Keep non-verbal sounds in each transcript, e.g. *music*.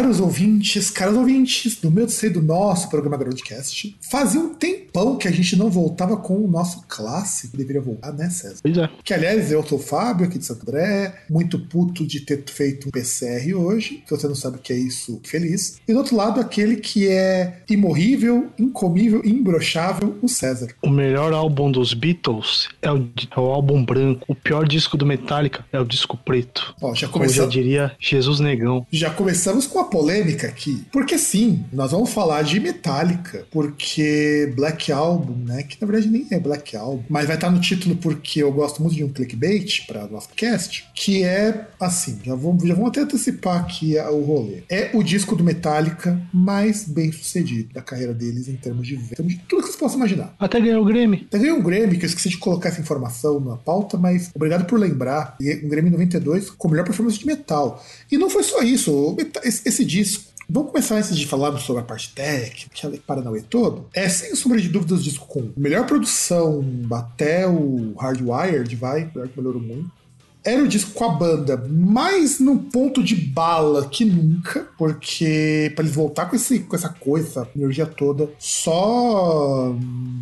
caros ouvintes, caros ouvintes do meu e do nosso programa Broadcast. Fazia um tempão que a gente não voltava com o nosso clássico, deveria voltar, né, César? Pois é. Que, aliás, eu sou o Fábio, aqui de Santo André, muito puto de ter feito um PCR hoje, que você não sabe o que é isso, feliz. E do outro lado, aquele que é imorrível, incomível, imbrochável, o César. O melhor álbum dos Beatles é o, é o álbum branco. O pior disco do Metallica é o disco preto. Ó, já Como já começamos. diria Jesus Negão. Já começamos com a polêmica aqui. Porque sim, nós vamos falar de Metallica. Porque Black Album, né? Que na verdade nem é Black Album. Mas vai estar no título porque eu gosto muito de um clickbait para nosso cast. Que é assim, já vamos, já vamos até antecipar aqui o rolê. É o disco do Metallica mais bem sucedido da carreira deles em termos de venda. De tudo que você possa imaginar. Até ganhou o Grammy. Até ganhei um Grammy, que eu esqueci de colocar essa informação na pauta, mas obrigado por lembrar. Um Grammy 92 com melhor performance de metal. E não foi só isso. o esse, esse disco. Vamos começar antes de falarmos sobre a parte técnica, aquele paranauê todo. É, sem sombra de dúvidas, o disco com melhor produção até o Hardwired, vai, que melhorou muito. Era o disco com a banda mais num ponto de bala que nunca, porque para eles voltar com, esse, com essa coisa, essa energia toda, só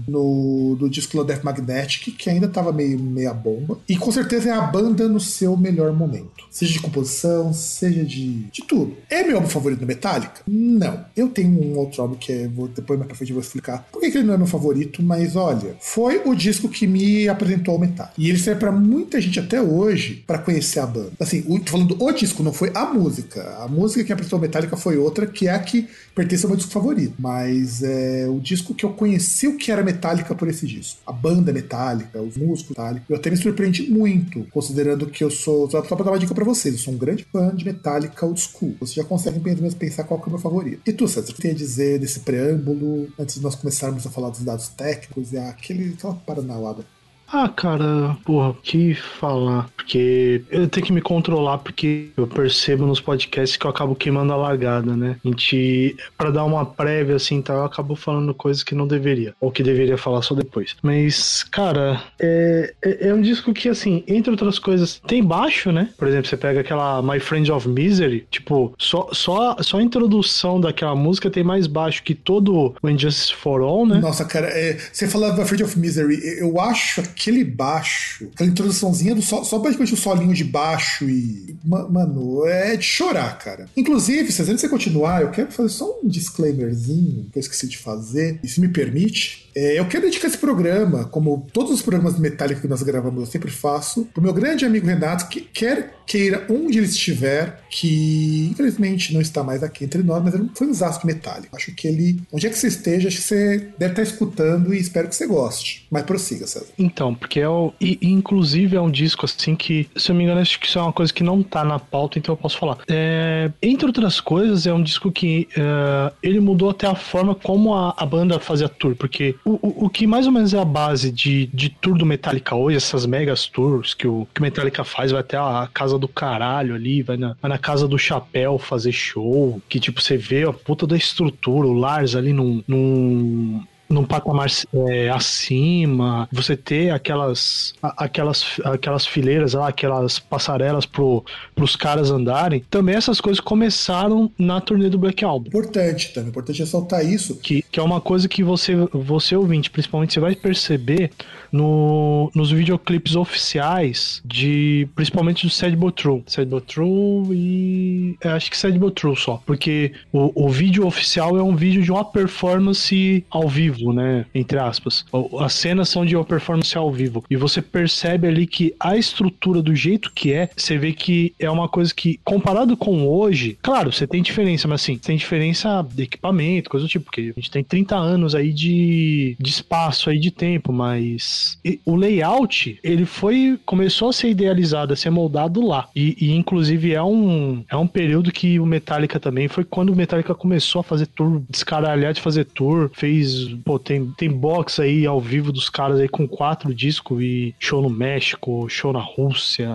no do disco La Death Magnetic, que ainda tava meio meia bomba. E com certeza é a banda no seu melhor momento. Seja de composição, seja de, de tudo. É meu álbum favorito do Metallica? Não. Eu tenho um outro álbum que é, vou, depois mais pra frente eu vou explicar por que que ele não é meu favorito, mas olha, foi o disco que me apresentou ao Metallica. E ele serve pra muita gente até hoje pra conhecer a banda. Assim, o, tô falando o disco, não foi a música. A música que apresentou Metallica foi outra, que é a que pertence ao meu disco favorito. Mas é o disco que eu conheci o que era Metallica por esse disco. A banda Metallica, os músicos Metallica. Eu até me surpreendi muito, considerando que eu sou. Só pra dar uma dica pra vocês, eu sou um grande fã de Metallica old school. Vocês já conseguem pelo menos pensar qual que é o meu favorito. E tu, César, o que tem a dizer desse preâmbulo, antes de nós começarmos a falar dos dados técnicos e aquele, aquela paranauada? Ah, cara, porra, que falar. Porque eu tenho que me controlar, porque eu percebo nos podcasts que eu acabo queimando a largada, né? A gente, pra dar uma prévia assim, tá, eu acabo falando coisas que não deveria. Ou que deveria falar só depois. Mas, cara, é, é, é um disco que, assim, entre outras coisas, tem baixo, né? Por exemplo, você pega aquela My Friend of Misery, tipo, só, só, só a introdução daquela música tem mais baixo que todo o Injustice for All, né? Nossa, cara, é, você falava Afraid of Misery, eu acho aquele baixo, aquela introduçãozinha do sol, só praticamente o solinho de baixo e. ma- Mano, é de chorar, cara. Inclusive, se antes de você continuar, eu quero fazer só um disclaimerzinho que eu esqueci de fazer, e se me permite. É, eu quero dedicar esse programa, como todos os programas de Metallica que nós gravamos, eu sempre faço, pro meu grande amigo Renato, que quer queira onde ele estiver, que infelizmente não está mais aqui entre nós, mas ele foi um desastre metálico. Acho que ele, onde é que você esteja, acho que você deve estar escutando e espero que você goste. Mas prossiga, César. Então, porque é o. E, inclusive é um disco assim que, se eu me engano, acho que isso é uma coisa que não tá na pauta, então eu posso falar. É, entre outras coisas, é um disco que é, ele mudou até a forma como a, a banda fazia tour, porque o, o, que mais ou menos é a base de, de tour do Metallica hoje, essas megas tours que o, que o Metallica faz, vai até a casa do caralho ali, vai na, vai na casa do chapéu fazer show, que tipo, você vê a puta da estrutura, o Lars ali num, num num patamar é, acima, você ter aquelas, aquelas, aquelas fileiras lá, aquelas passarelas pro, pros caras andarem, também essas coisas começaram na turnê do Black Album. Importante também, importante ressaltar isso. Que, que é uma coisa que você, você ouvinte, principalmente, você vai perceber no, nos videoclipes oficiais de, principalmente do Sad But True. Sad But True e... acho que Sad But True só, porque o, o vídeo oficial é um vídeo de uma performance ao vivo vivo, né? Entre aspas. As cenas são de uma performance ao vivo. E você percebe ali que a estrutura do jeito que é, você vê que é uma coisa que, comparado com hoje, claro, você tem diferença, mas assim, tem diferença de equipamento, coisa do tipo, porque a gente tem 30 anos aí de, de espaço aí de tempo, mas o layout, ele foi, começou a ser idealizado, a ser moldado lá. E, e inclusive é um, é um período que o Metallica também foi quando o Metallica começou a fazer tour, descaralhar de fazer tour, fez, pô, tem, tem box aí ao vivo dos caras aí com quatro discos e show no México, show na Rússia,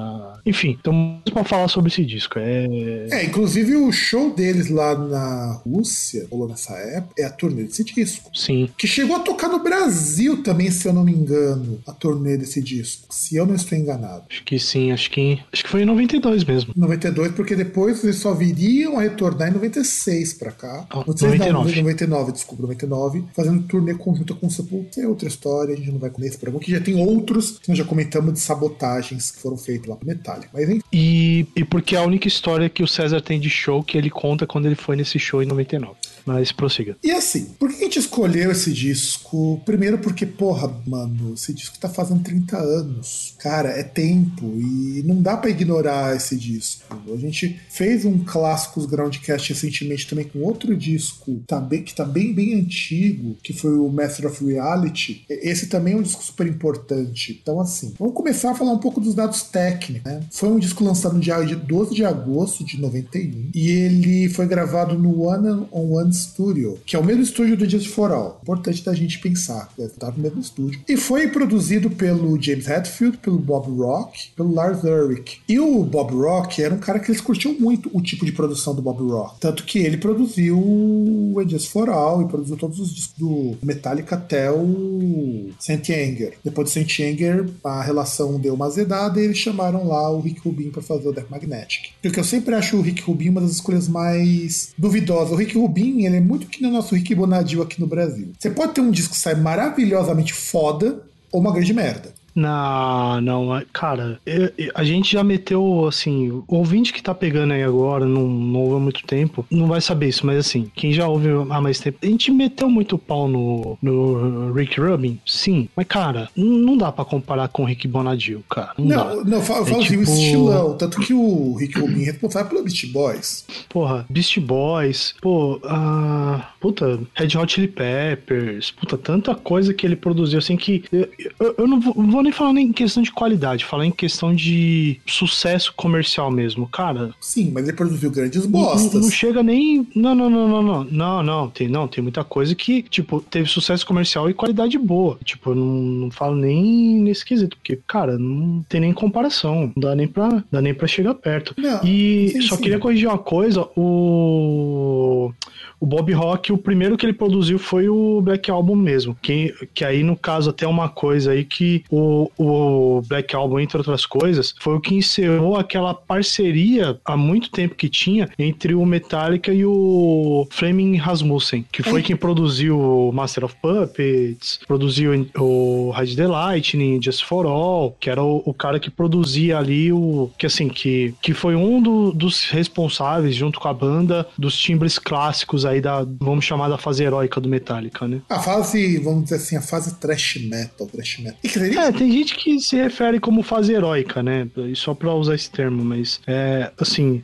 enfim, então para falar sobre esse disco, é... É, inclusive o show deles lá na Rússia, rolou nessa época, é a turnê desse disco. Sim. Que chegou a tocar no Brasil também, se eu não me engano, a turnê desse disco, se eu não estou enganado. Acho que sim, acho que, acho que foi em 92 mesmo. 92, porque depois eles só viriam a retornar em 96 pra cá. Oh, 96 99. não, 99, desculpa, 99, fazendo turnê conjunta com o Sepultura. É outra história, a gente não vai comer esse programa, que já tem outros que nós já comentamos de sabotagens que foram feitos lá pro Metallica. Mas enfim. E, e porque é a única história que o César tem de show que ele conta quando ele foi nesse show em 99. Mas prossiga. E assim, por que a gente escolheu esse disco? Primeiro porque, porra, mano, esse disco tá fazendo 30 anos. Cara, é tempo e não dá pra ignorar esse disco. A gente fez um clássicos Groundcast recentemente também com outro disco tá que tá bem, bem antigo, que foi o Master of Reality. Esse também é um disco super importante. Então, assim, vamos começar a falar um pouco dos dados técnicos, né? Foi um disco lançado no dia 12 de agosto de 91 e ele foi gravado no One on One Studio, que é o mesmo estúdio do Just for All. Importante da gente pensar, deve estar no mesmo estúdio. E foi produzido pelo James Hetfield, pelo Bob Rock, pelo Lars Ulrich. E o Bob Rock era um cara que eles curtiam muito o tipo de produção do Bob Rock. Tanto que ele produziu o Just for All e produziu todos os discos do Metallica até o Saint Anger. Depois do Saint Anger, a relação deu uma azedada e eles chamaram lá o Rick Rubin para fazer o Death Magnetic. Porque eu sempre acho o Rick Rubin uma das escolhas mais duvidosas. O Rick Rubin, ele é muito que no nosso Rick Bonadil aqui no Brasil. Você pode ter um disco que sai maravilhosamente foda ou uma grande merda. Não, não, cara, eu, eu, a gente já meteu, assim, o ouvinte que tá pegando aí agora, não, não ouve há muito tempo, não vai saber isso, mas assim, quem já ouve há mais tempo, a gente meteu muito pau no, no Rick Rubin, sim, mas cara, não dá pra comparar com o Rick Bonadil, cara. Não, não, dá. não eu falo, eu falo é assim, tipo... o estilão, tanto que o Rick Rubin é responsável pelo Beast Boys. Porra, Beast Boys, pô, ah, puta, Red Hot Chili Peppers, puta, tanta coisa que ele produziu, assim, que eu, eu, não vou nem falar nem em questão de qualidade, falar em questão de sucesso comercial mesmo, cara. Sim, mas ele produziu grandes bostas. Não, não chega nem. Não, não, não, não, não. Não, não. Tem, não, tem muita coisa que, tipo, teve sucesso comercial e qualidade boa. Tipo, eu não, não falo nem nesse quesito, porque, cara, não tem nem comparação. Não dá nem pra, dá nem pra chegar perto. Não, e sim, só sim. queria corrigir uma coisa: o. O Bob Rock, o primeiro que ele produziu foi o Black Album mesmo. Que, que aí, no caso, até uma coisa aí que o, o Black Album, entre outras coisas, foi o que encerrou aquela parceria há muito tempo que tinha entre o Metallica e o Fleming Rasmussen, que foi É. quem produziu o Master of Puppets, produziu o Ride the Lightning, Just for All, que era o, o cara que produzia ali o. Que assim, que, que foi um do- dos responsáveis, junto com a banda, dos timbres clássicos aí da, vamos chamar da fase heróica do Metallica, né? A fase, vamos dizer assim, a fase trash metal, trash metal. E, dizer, É, tem gente que se refere como fase heróica, né? Só pra usar esse termo, mas é assim,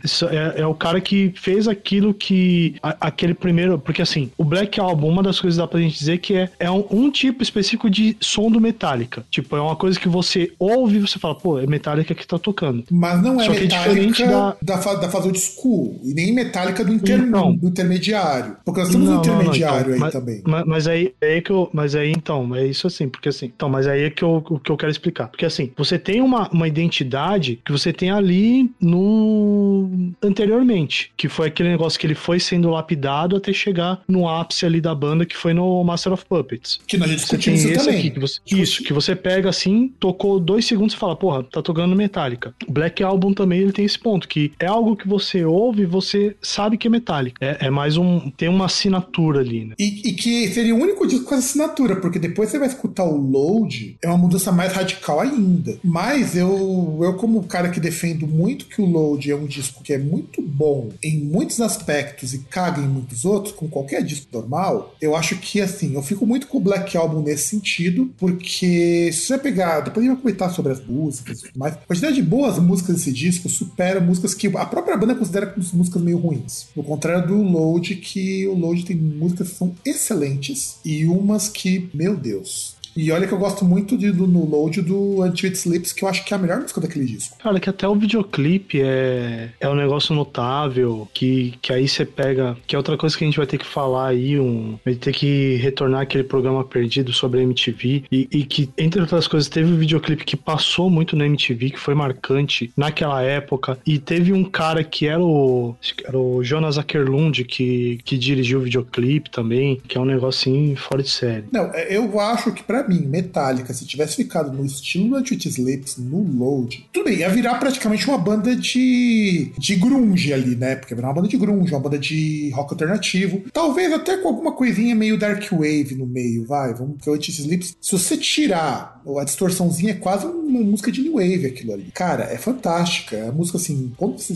é, é o cara que fez aquilo que a- aquele primeiro, porque assim, o Black Album, uma das coisas que dá pra gente dizer que é, é um, um tipo específico de som do Metallica. Tipo, é uma coisa que você ouve e você fala, pô, é Metallica que tá tocando. Mas não é Só que é metálica diferente da... da- da fase old school. E nem metálica do, inter... Então. do intermediário. Porque nós temos um Não, não, não, intermediário então, aí mas, também. Mas, mas aí é aí que eu. Mas aí então, é isso assim, porque assim. Então, mas aí é que eu, o que eu quero explicar. Porque assim, você tem uma, uma identidade que você tem ali no. anteriormente. Que foi aquele negócio que ele foi sendo lapidado até chegar no ápice ali da banda, que foi no Master of Puppets. Que nós discutimos isso também. aqui, que você, isso, que você pega assim, tocou dois segundos e fala, porra, tá tocando Metallica. Black Album também ele tem esse ponto, que é algo que você ouve e você sabe que é Metallica. É, É mais um. Tem uma assinatura ali, né? E, e, que seria o único disco com essa assinatura, porque depois você vai escutar o Load, é uma mudança mais radical ainda. Mas eu, eu como cara que defendo muito que o Load é um disco que é muito bom em muitos aspectos e caga em muitos outros, com qualquer disco normal, eu acho que assim, eu fico muito com o Black Album nesse sentido, porque se você pegar, depois a gente vai comentar sobre as músicas e tudo mais, a quantidade de boas músicas desse disco supera músicas que a própria banda considera como músicas meio ruins. No contrário do Load, que o Load tem músicas que são excelentes e umas que, meu Deus, e olha que eu gosto muito de, do, no Load do Until It Sleeps, que eu acho que é a melhor música daquele disco. Cara, que até o videoclipe é, é um negócio notável, que, que aí você pega. Que é outra coisa que a gente vai ter que falar aí, um, vai ter que retornar aquele programa perdido sobre a MTV. E, e que, entre outras coisas, teve um videoclipe que passou muito na MTV, que foi marcante naquela época. E teve um cara que era o, era o Jonas Ackerlund, que, que dirigiu o videoclipe também, que é um negocinho fora de série. Não, é, eu acho que para mim, Metallica, se tivesse ficado no estilo da Twitch Sleeps, no Load, tudo bem, ia virar praticamente uma banda de, de grunge ali, né? Porque ia virar uma banda de grunge, uma banda de rock alternativo. Talvez até com alguma coisinha meio dark wave no meio, vai. Vamos que o Twitch Sleeps, se você tirar a distorçãozinha, é quase uma música de new wave aquilo ali. Cara, é fantástica. É música, assim,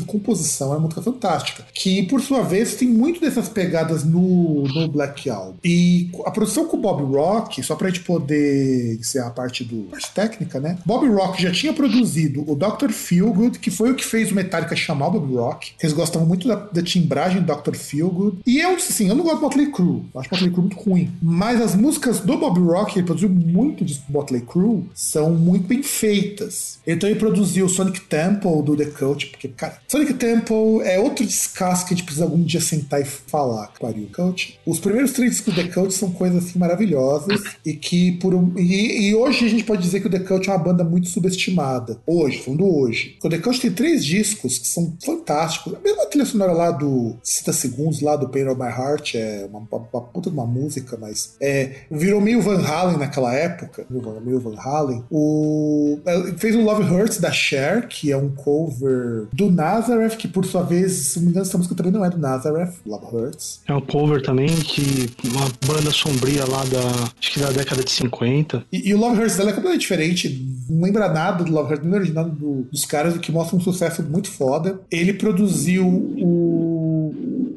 composição é uma música fantástica. Que, por sua vez, tem muito dessas pegadas no, no Black Album. E a produção com o Bob Rock, só pra gente poder ser a parte do parte técnica, né? Bob Rock já tinha produzido o Dr. Feelgood, que foi o que fez o Metallica chamar o Bob Rock. Eles gostavam muito da, da timbragem do Dr. Feelgood. E eu, assim, eu não gosto do Motley Crue. Eu acho o Motley Crue muito ruim. Mas as músicas do Bob Rock, ele produziu muito de Motley Crue, são muito bem feitas. Então ele produziu Sonic Temple do The Cult, porque, cara, Sonic Temple é outro descasso que a gente precisa algum dia sentar e falar, pariu, Cult. Os primeiros três discos do The Cult são coisas assim maravilhosas e que por um, e, e, hoje a gente pode dizer que o The Cult é uma banda muito subestimada. Hoje, falando hoje. O The Cult tem três discos que são fantásticos. A mesma trilha sonora lá do 60 Segundos, lá do Pain of My Heart, é uma, uma, puta de uma música, mas é, virou meio Van Halen naquela época. Meio Van Halen. O, é, fez o Love Hurts da Cher, que é um cover do Nazareth, que por sua vez, se não me engano, essa música também não é do Nazareth, Love Hurts. É um cover também que uma banda sombria lá da, acho que da década de 50 50. E, e o Love Hurts dela é completamente diferente. Não lembra nada do Love Hurts, não original do, dos caras, o que mostra um sucesso muito foda. Ele produziu o.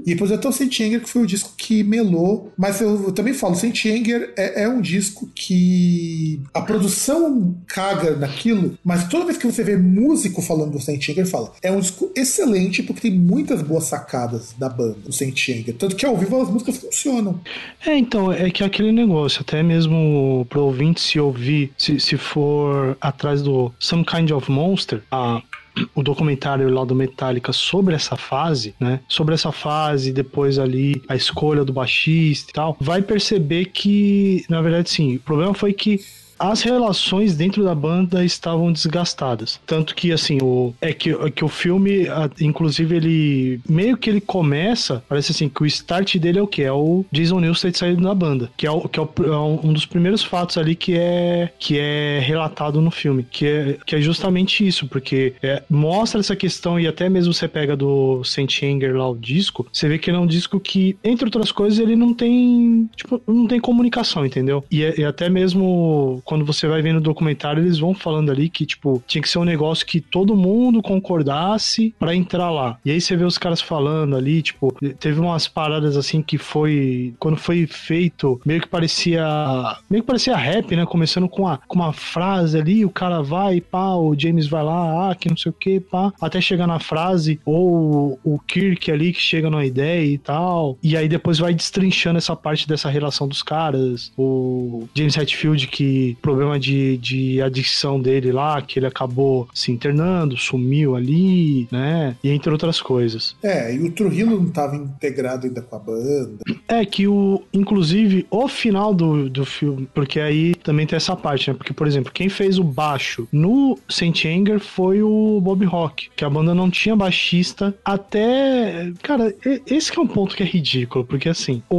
E depois até o Saint Anger, que foi o disco que melou. Mas eu, eu também falo, Saint Anger é, é, um disco que a produção caga naquilo, mas toda vez que você vê músico falando do Saint Anger, fala. É um disco excelente porque tem muitas boas sacadas da banda, o Saint Anger. Tanto que ao vivo as músicas funcionam. É, então, é que é aquele negócio, até mesmo pro ouvinte se ouvir, se, se for atrás do Some Kind of Monster, a o documentário lá do Metallica sobre essa fase, né? Sobre essa fase, depois ali a escolha do baixista e tal, vai perceber que, na verdade, sim, o problema foi que as relações dentro da banda estavam desgastadas. Tanto que, assim, o, é, que, é que o filme, inclusive, ele meio que ele começa, parece assim, que o start dele é o que? É o Jason Newsted saindo da banda, que é, o, que é, o, é um dos primeiros fatos ali que é, que é relatado no filme, que é, que é justamente isso, porque é, mostra essa questão e até mesmo você pega do Saint Anger lá o disco, você vê que ele é um disco que, entre outras coisas, ele não tem, tipo, não tem comunicação, entendeu? E, e até mesmo quando você vai vendo o documentário, eles vão falando ali que, tipo, tinha que ser um negócio que todo mundo concordasse para entrar lá. E aí você vê os caras falando ali, tipo, teve umas paradas assim que foi. Quando foi feito, meio que parecia. Meio que parecia rap, né? Começando com, a, com uma frase ali, o cara vai, pá, o James vai lá, ah, que não sei o que, pá, até chegar na frase, ou o Kirk ali que chega numa ideia e tal. E aí depois vai destrinchando essa parte dessa relação dos caras. O James Hetfield que problema de, de adicção dele lá, que ele acabou se internando, sumiu ali, né? E entre outras coisas. É, e o Trujillo não estava integrado ainda com a banda. É, que o. Inclusive, o final do, do filme, porque aí também tem essa parte, né? Porque, por exemplo, quem fez o baixo no Saint Anger foi o Bob Rock, que a banda não tinha baixista até. Cara, esse é um ponto que é ridículo, porque assim, o,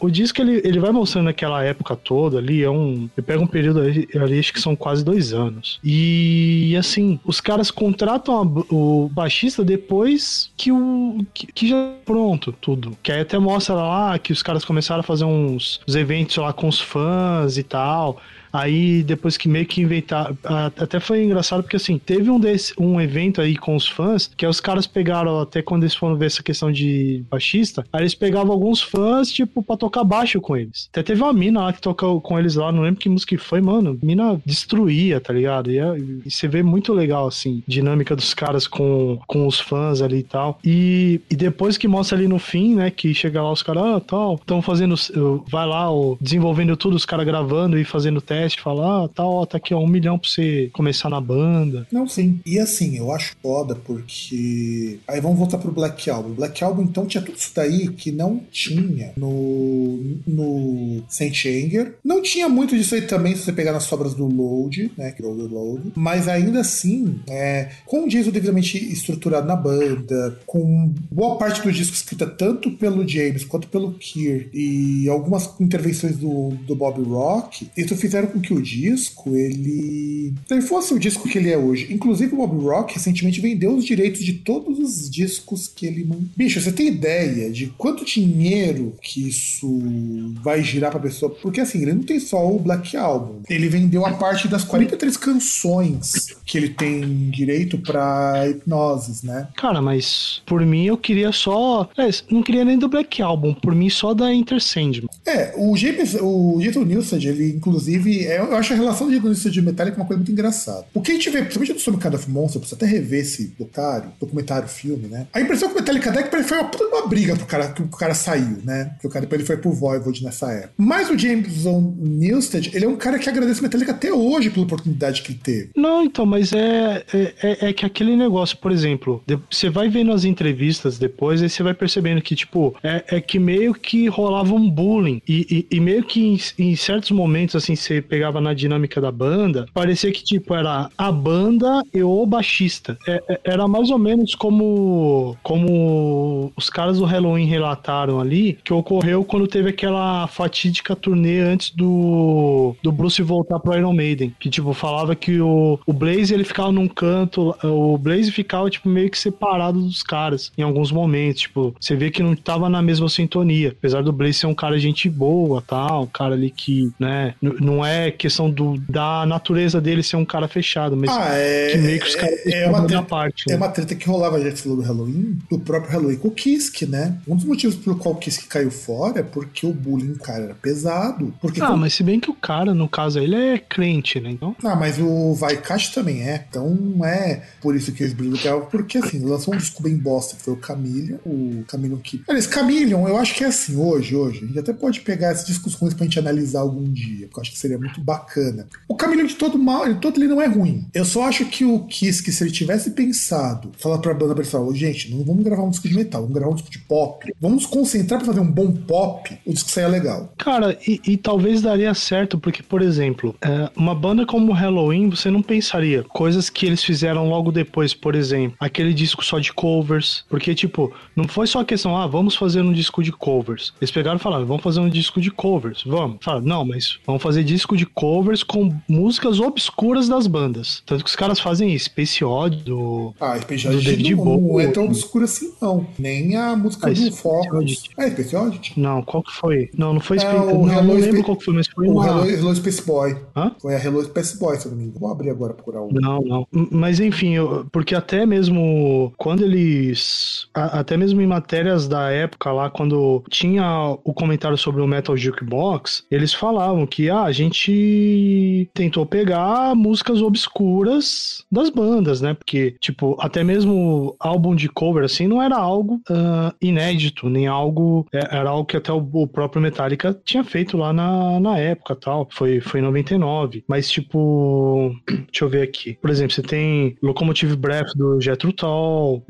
o, disco ele, ele vai mostrando aquela época toda ali, é um. Ele pega um período ali, ali, acho que são quase dois anos. E assim, os caras contratam a, o baixista depois que o. Que, que, já pronto, tudo. Que aí até mostra lá que os caras começaram a fazer uns, uns eventos lá com os fãs e tal. Aí depois que meio que inventar, até foi engraçado porque assim, teve um desse, um evento aí com os fãs, que os caras pegaram até quando eles foram ver essa questão de baixista, aí eles pegavam alguns fãs tipo para tocar baixo com eles. Até teve uma mina lá que tocou com eles lá, não lembro que música foi, mano, mina destruía, tá ligado? E, é, e você vê muito legal assim, dinâmica dos caras com, com os fãs ali e tal. E, e depois que mostra ali no fim, né, que chega lá os caras, ah, tal, estão fazendo, vai lá, ó, desenvolvendo tudo, os caras gravando e fazendo teste podcast, falar, ah, tá, ó, tá aqui ó, um milhão pra você começar na banda. Não, sim. E assim, eu acho foda porque. Aí vamos voltar pro Black Album. Black Album, então, tinha tudo isso daí que não tinha no, no Saint Anger. Não tinha muito disso aí também, se você pegar nas sobras do Load, né? Que o Load. Mas ainda assim, é, com o disco devidamente estruturado na banda, com boa parte do disco escrita tanto pelo James quanto pelo Kier e algumas intervenções do, do Bob Rock, isso fizeram com que o disco ele, ele fosse o disco que ele é hoje. Inclusive o Bob Rock recentemente vendeu os direitos de todos os discos que ele. Bicho, você tem ideia de quanto dinheiro que isso vai girar pra pessoa? Porque assim, ele não tem só o Black Album. Ele vendeu a parte das 43 canções que ele tem direito para hipnoses, né? Cara, mas por mim eu queria só. É, não queria nem do Black Album, por mim só da Sandman. É, o James, o Jason Newsted, ele inclusive é, eu acho a relação de Jason de Metallica uma coisa muito engraçada. O que a gente vê, principalmente do Sobre Kind of Monster, precisa até rever esse documentário, documentário, filme, né? A impressão que o Metallica Deck foi uma, uma briga pro cara, que o cara saiu, né? Que o cara depois ele foi pro Voivod nessa época. Mas o Jameson Newsted, ele é um cara que agradece o Metallica até hoje pela oportunidade que ele teve. Não, então, mas é, é, é, é que aquele negócio, por exemplo, você vai vendo as entrevistas depois, aí você vai percebendo que, tipo, é, é que meio que rolava um bullying. E, e, e meio que em, em certos momentos, assim, você pegava na dinâmica da banda, parecia que, tipo, era a banda e o baixista. É, é, era mais ou menos como, como os caras do Halloween relataram ali, que ocorreu quando teve aquela fatídica turnê antes do, do Bruce voltar pro Iron Maiden. Que, tipo, falava que o, o Blaze, ele ficava num canto, o Blaze ficava, tipo, meio que separado dos caras em alguns momentos. Tipo, você vê que não tava na mesma sintonia. Apesar do Blaze ser um cara gente boa, tal, um cara ali que, né, não é questão do, da natureza dele ser um cara fechado, mas ah, é, que meio que os caras é, é, uma treta, parte. Né? É uma treta que rolava, já falou do Halloween, do próprio Halloween com o Kisk, né? Um dos motivos pelo qual o Kisk caiu fora é porque o bullying, cara, era pesado. Porque ah, mas se bem que o cara, no caso, ele é crente, né? Então... Ah, mas o Vaikat também é. Então não é por isso que eles brigavam, porque assim, lançou um disco bem bosta, que foi o Camillion, o Camillion que. Aliás, Camillion, eu acho que é assim, hoje, hoje, a gente até pode pegar esses discos ruins pra gente analisar algum dia, porque eu acho que seria muito bacana. O Camilo de todo mal, ele todo ele não é ruim. Eu só acho que o Kiss, se ele tivesse pensado, falar pra banda pessoal, gente, não vamos gravar um disco de metal, vamos gravar um disco de pop. Vamos concentrar para fazer um bom pop, o disco saia legal. Cara, e, e talvez daria certo, porque, por exemplo, é, uma banda como Halloween, você não pensaria. Coisas que eles fizeram logo depois, por exemplo, aquele disco só de covers. Porque, tipo, não foi só a questão, ah, vamos fazer um disco de covers. Eles pegaram e falaram, vamos fazer um disco de covers, vamos. Falaram, não, mas vamos fazer disco de covers com músicas obscuras das bandas. Tanto que os caras fazem. Space Odd do, ah, Space do David não, Bowie. Não é tão obscura assim, não. Nem a música ah, do Focus. É, Space Oddity? Não, qual que foi? Não, não foi é, Space... Não, não lembro qual que foi, mas foi o. Hello, Hello Space Boy. Hã? Foi a Hello Space Boy, se eu não me engano. Vou abrir agora procurar um. Não, não. Mas enfim, eu, porque até mesmo quando eles... A, até mesmo em matérias da época lá, quando tinha o comentário sobre o Metal Jukebox, eles falavam que ah, a gente tentou pegar músicas obscuras das bandas, né? Porque, tipo, até mesmo álbum de cover, assim, não era algo uh, inédito, nem algo. É, era algo que até o, o, próprio Metallica tinha feito lá na, na época tal. Foi, foi em 99. Mas, tipo. *clears throat* Deixa eu ver aqui. Por exemplo, você tem Locomotive Breath do Jethro Tull,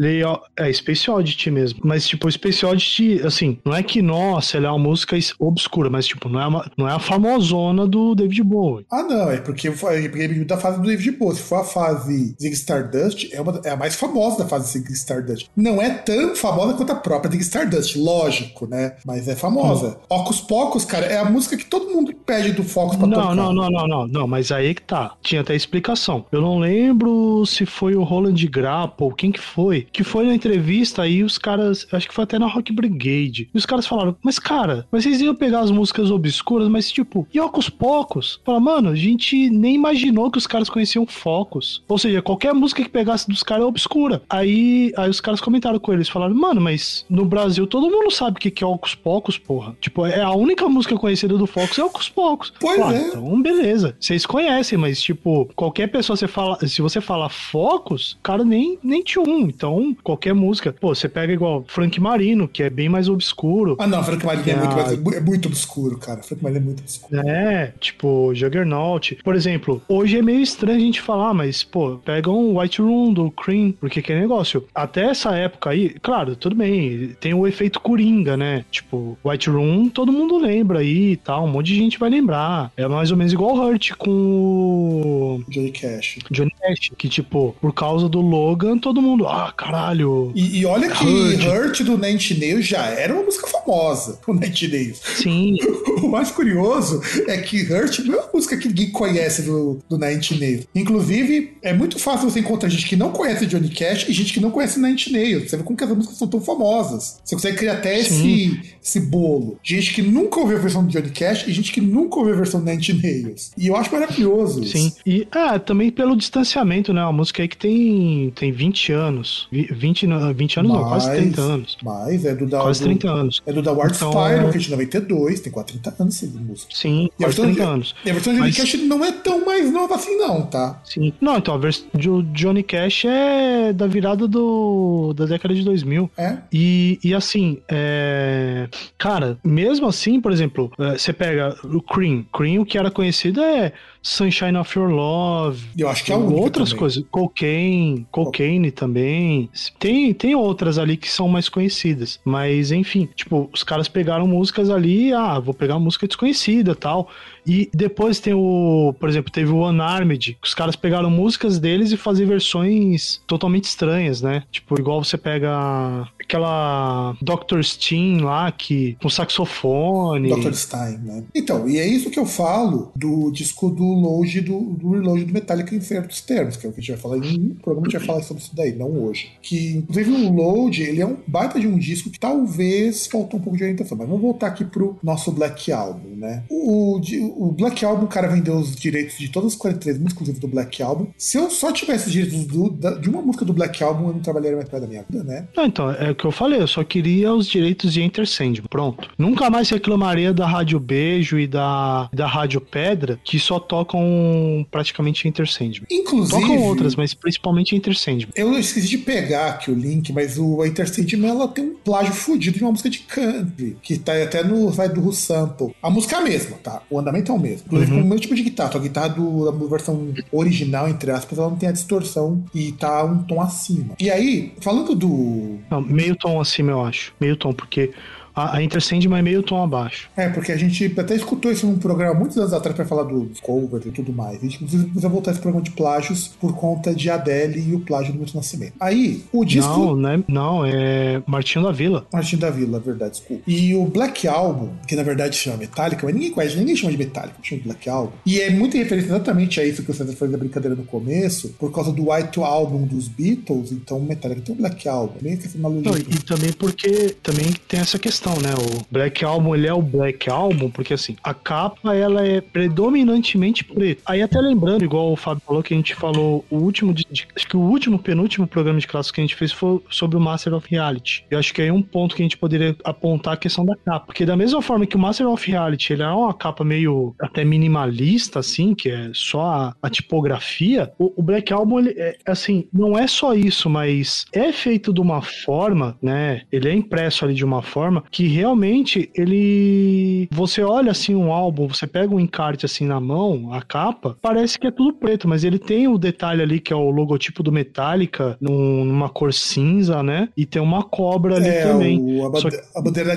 é Space Oddity mesmo. Mas, tipo, Space Oddity, assim, não é que, nossa, ela é uma música obscura, mas, tipo, não é, uma, não é a famosona do David Bowie. Ah, não, é porque, foi, porque é da fase do David Bowie. Se for a fase Zig Stardust, é, uma, é a mais famosa da fase Zig Stardust. Não é tão famosa quanto a própria Zig Stardust, lógico, né? Mas é famosa. Hum. Ocus Pocos, cara, é a música que todo mundo pede do Focus pra não, tocar. Não, não, não, não, não, mas aí que tá. Tinha até explicação. Eu não lembro se foi o Roland Grapple, quem que foi, que foi na entrevista aí os caras, acho que foi até na Rock Brigade, e os caras falaram, mas cara, mas vocês iam pegar as músicas obscuras, mas tipo, e Ocus Pocos? Fala, mano, a gente nem imaginou que os caras conheciam Focus. Ou seja, qualquer música que pegasse dos caras é obscura. Aí, aí os caras comentaram com eles, falaram, mano, mas no Brasil todo mundo sabe o que é Ocus Pocos, porra. Tipo, é a única música conhecida do Focus é Ocus Pocos. Pois Pô, é. Então, beleza. Vocês conhecem, mas tipo, qualquer pessoa você fala, se você fala Focus, cara nem nem tinha um. Então, qualquer música, pô, você pega igual Frank Marino, que é bem mais obscuro. Ah, não, Frank Marino é, é, muito, mais, é muito obscuro, cara. Frank Marino é muito obscuro. É, tipo, Juggernaut. Por exemplo, hoje é meio estranho a gente falar, mas, pô, pega um White Room do Cream, porque que negócio. Até essa época aí, claro, tudo bem, tem o efeito Coringa, né? Tipo, White Room, todo mundo lembra aí e tal, um monte de gente vai lembrar. É mais ou menos igual o Hurt com o. Johnny Cash. Johnny Cash, que, tipo, por causa do Logan, todo mundo, ah, caralho. E, e olha que Hurt. Hurt do Nine Nails já era uma música famosa, o Nine Nails. Sim. *laughs* o mais curioso é que Hurt não é uma música que ninguém conhece do, do Nine Nails. Inclusive, é muito fácil você encontrar gente que não conhece Johnny Cash e gente que não conhece Nine Nails. Você vê como que as músicas são tão famosas. Você consegue criar até esse, esse bolo. Gente que nunca ouviu a versão do Johnny Cash e gente que nunca ouviu a versão do Nine Nails. E eu acho maravilhoso. Sim. Isso. E ah, também pelo distanciamento, né? Uma música aí que tem, tem 20 anos. 20, 20 anos mais, não, quase 30 anos. Mais, é do da. Quase 30 anos. É do da Ward então, Spyro, que é de 92, tem quase 30 anos essa música. Sim, e quase 30 anos. E a versão do Johnny Cash não é tão mais nova assim, não, tá? Sim. Não, então a versão do Johnny Cash é da virada do, da década de 2000. É. E, e assim, é... cara, mesmo assim, por exemplo, é, você pega o Cream. Cream, o que era conhecido é Sunshine of Your Love. Eu acho que é Outras também. coisas. Cocaine. Cocaine também. Tem, tem outras ali que são mais conhecidas. Mas, enfim, tipo, os caras pegaram músicas ali, ah, vou pegar música desconhecida tal. E depois tem o, por exemplo, teve o Unarmed, que os caras pegaram músicas deles e faziam versões totalmente estranhas, né? Tipo, igual você pega aquela Dr. Stein lá, que com saxofone. Dr. Stein, né? Então, e é isso que eu falo do disco do Load, do, do Reload do Metallica em certos termos, que é o que a gente vai falar em gente vai falar sobre isso daí, não hoje. Que, inclusive, o Load, ele é um baita de um disco que talvez faltou um pouco de orientação, mas vamos voltar aqui pro nosso Black Album, né? O, o Black Album, o cara vendeu os direitos de todas as 43 músicas, inclusive do Black Album. Se eu só tivesse os direitos do, da, de uma música do Black Album, eu não trabalharia mais perto da minha vida, né? Não, então, é o que eu falei, eu só queria os direitos de Enter Sandman. Pronto. Nunca mais reclamaria da Rádio Beijo e da, da Rádio Pedra, que só tocam praticamente Enter Sandman. Inclusive. Tocam outras, mas principalmente Enter Sandman. Eu esqueci de pegar aqui o link, mas o Enter Sandman ela tem um plágio fudido de uma música de country, que tá até no vai do Sample. A música é a mesma, tá? O andamento é o mesmo. Inclusive uhum. com o mesmo tipo de guitarra. A guitarra do, da versão original, entre aspas, ela não tem a distorção e tá um tom acima. E aí, falando do. Não, meio tom acima, eu acho. Meio tom, porque a, a Intercende mais meio tom abaixo. É, porque a gente até escutou isso num programa muitos anos atrás para falar do cover e tudo mais. A gente precisa voltar esse programa de plágios por conta de Adele e o plágio do Milton Nascimento. Aí, o disco. Não, não é, não, é Martinho da Vila. Martinho da Vila, verdade, desculpa. E o Black Album, que na verdade chama Metallica, mas ninguém conhece, ninguém chama de Metallica, chama de Black Album. E é muito referência exatamente a isso que o César fez da brincadeira no começo, por causa do White Album dos Beatles, então Metallica tem o Black Album. Meio que essa analogia. Não, e também porque também tem essa questão, né? O Black Album, ele é o Black Album, porque assim, a capa, ela é predominantemente preta. Aí até lembrando, igual o Fábio falou, que a gente falou o último, de, de, acho que o último, penúltimo programa de clássicos que a gente fez foi sobre o Master of Reality. Eu acho que aí é um ponto que a gente poderia apontar a questão da capa. Porque da mesma forma que o Master of Reality, ele é uma capa meio até minimalista, assim, que é só a, a tipografia, o, o, Black Album, ele é, assim, não é só isso, mas é feito de uma forma, né, ele é impresso ali de uma forma que realmente ele. Você olha assim um álbum, você pega um encarte assim na mão, a capa, parece que é tudo preto, mas ele tem o detalhe ali que é o logotipo do Metallica, num, numa cor cinza, né? E tem uma cobra ali é, também. O, a, bande- a bandeira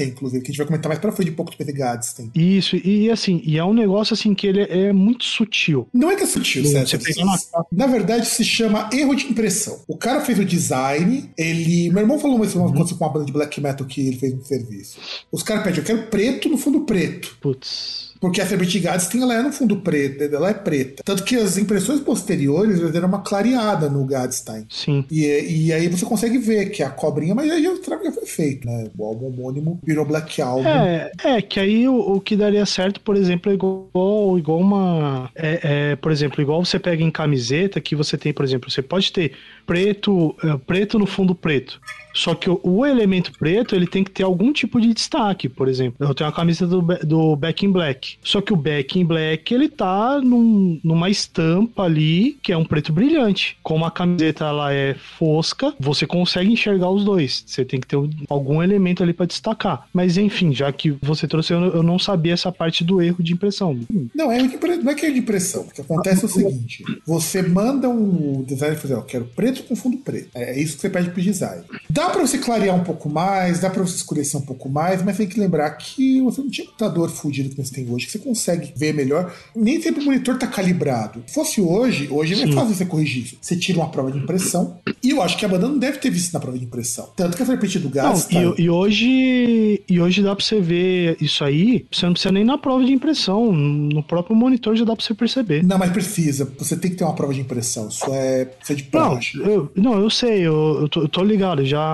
inclusive, que a gente vai comentar mais pra frente um pouco do Gads tem. Isso, e assim, e é um negócio assim que ele é muito sutil. Não é que é sutil, Você certo? pegar na capa. Na verdade, se chama erro de impressão. O cara fez o design, ele. Meu irmão falou isso Uhum. coisa com uma banda de black metal que ele fez serviço. Os caras pedem, eu quero preto no fundo preto. Putz. Porque a Gads tem, ela é no fundo preto, ela é preta. Tanto que as impressões posteriores deram uma clareada no Gadstein. Sim. E, e aí você consegue ver que a cobrinha, mas aí o trabalho já foi feito, né? O álbum homônimo virou Black Album. É, é, que aí o, o que daria certo, por exemplo, é igual, igual uma. É, é, por exemplo, igual você pega em camiseta, que você tem, por exemplo, você pode ter preto, é, preto no fundo preto. Só que o, elemento preto, ele tem que ter algum tipo de destaque, por exemplo. Eu tenho a camisa do, do Back in Black. Só que o Back in Black, ele tá num- numa estampa ali, que é um preto brilhante. Como a camiseta ela é fosca, você consegue enxergar os dois. Você tem que ter um- algum elemento ali pra destacar. Mas enfim, já que você trouxe, eu, não- eu não sabia essa parte do erro de impressão. Não, é não é que é de impressão. O que acontece é o seguinte: você manda um designer fazer, ó, eu quero preto com fundo preto. É isso que você pede pro design. Dá pra você clarear um pouco mais, dá pra você escurecer um pouco mais, mas tem que lembrar que você não tinha computador fudido que você tem hoje, que você consegue ver melhor. Nem sempre o monitor tá calibrado. Se fosse hoje, hoje é Sim. fácil você corrigir isso. Você tira uma prova de impressão, e eu acho que a banda não deve ter visto na prova de impressão. Tanto que a frequência do Não, gás tá. e, e hoje e hoje dá pra você ver isso aí, você não precisa nem na prova de impressão, no próprio monitor já dá pra você perceber. Não, mas precisa. Você tem que ter uma prova de impressão. Isso é, isso é de Não, praxe. eu, não, eu sei, eu, eu, tô, eu tô ligado, já,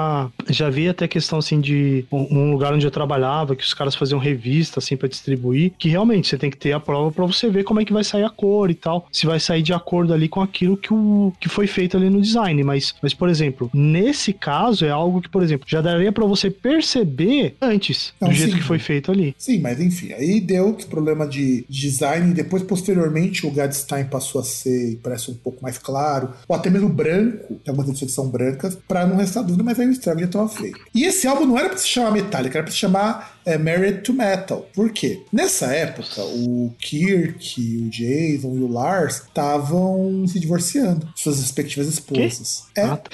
já vi até questão assim de um, lugar onde eu trabalhava, que os caras faziam revista assim pra distribuir, que realmente você tem que ter a prova pra você ver como é que vai sair a cor e tal, se vai sair de acordo ali com aquilo que, o, que foi feito ali no design, mas, mas por exemplo, nesse caso é algo que, por exemplo, já daria pra você perceber antes Não, do jeito sim. que foi feito ali. Sim, mas enfim, aí deu esse problema de design, depois, posteriormente, o Gadstein passou a ser impresso um pouco mais claro, ou até mesmo branco, tem algumas edições que são brancas, pra não restar dúvida, mas aí o estrago já estava feito. E esse álbum não era pra se chamar Metallica, era pra se chamar é, Married to Metal. Por quê? Nessa época, o Kirk, o Jason e o Lars estavam se divorciando, suas respectivas esposas. É, Ah, tá.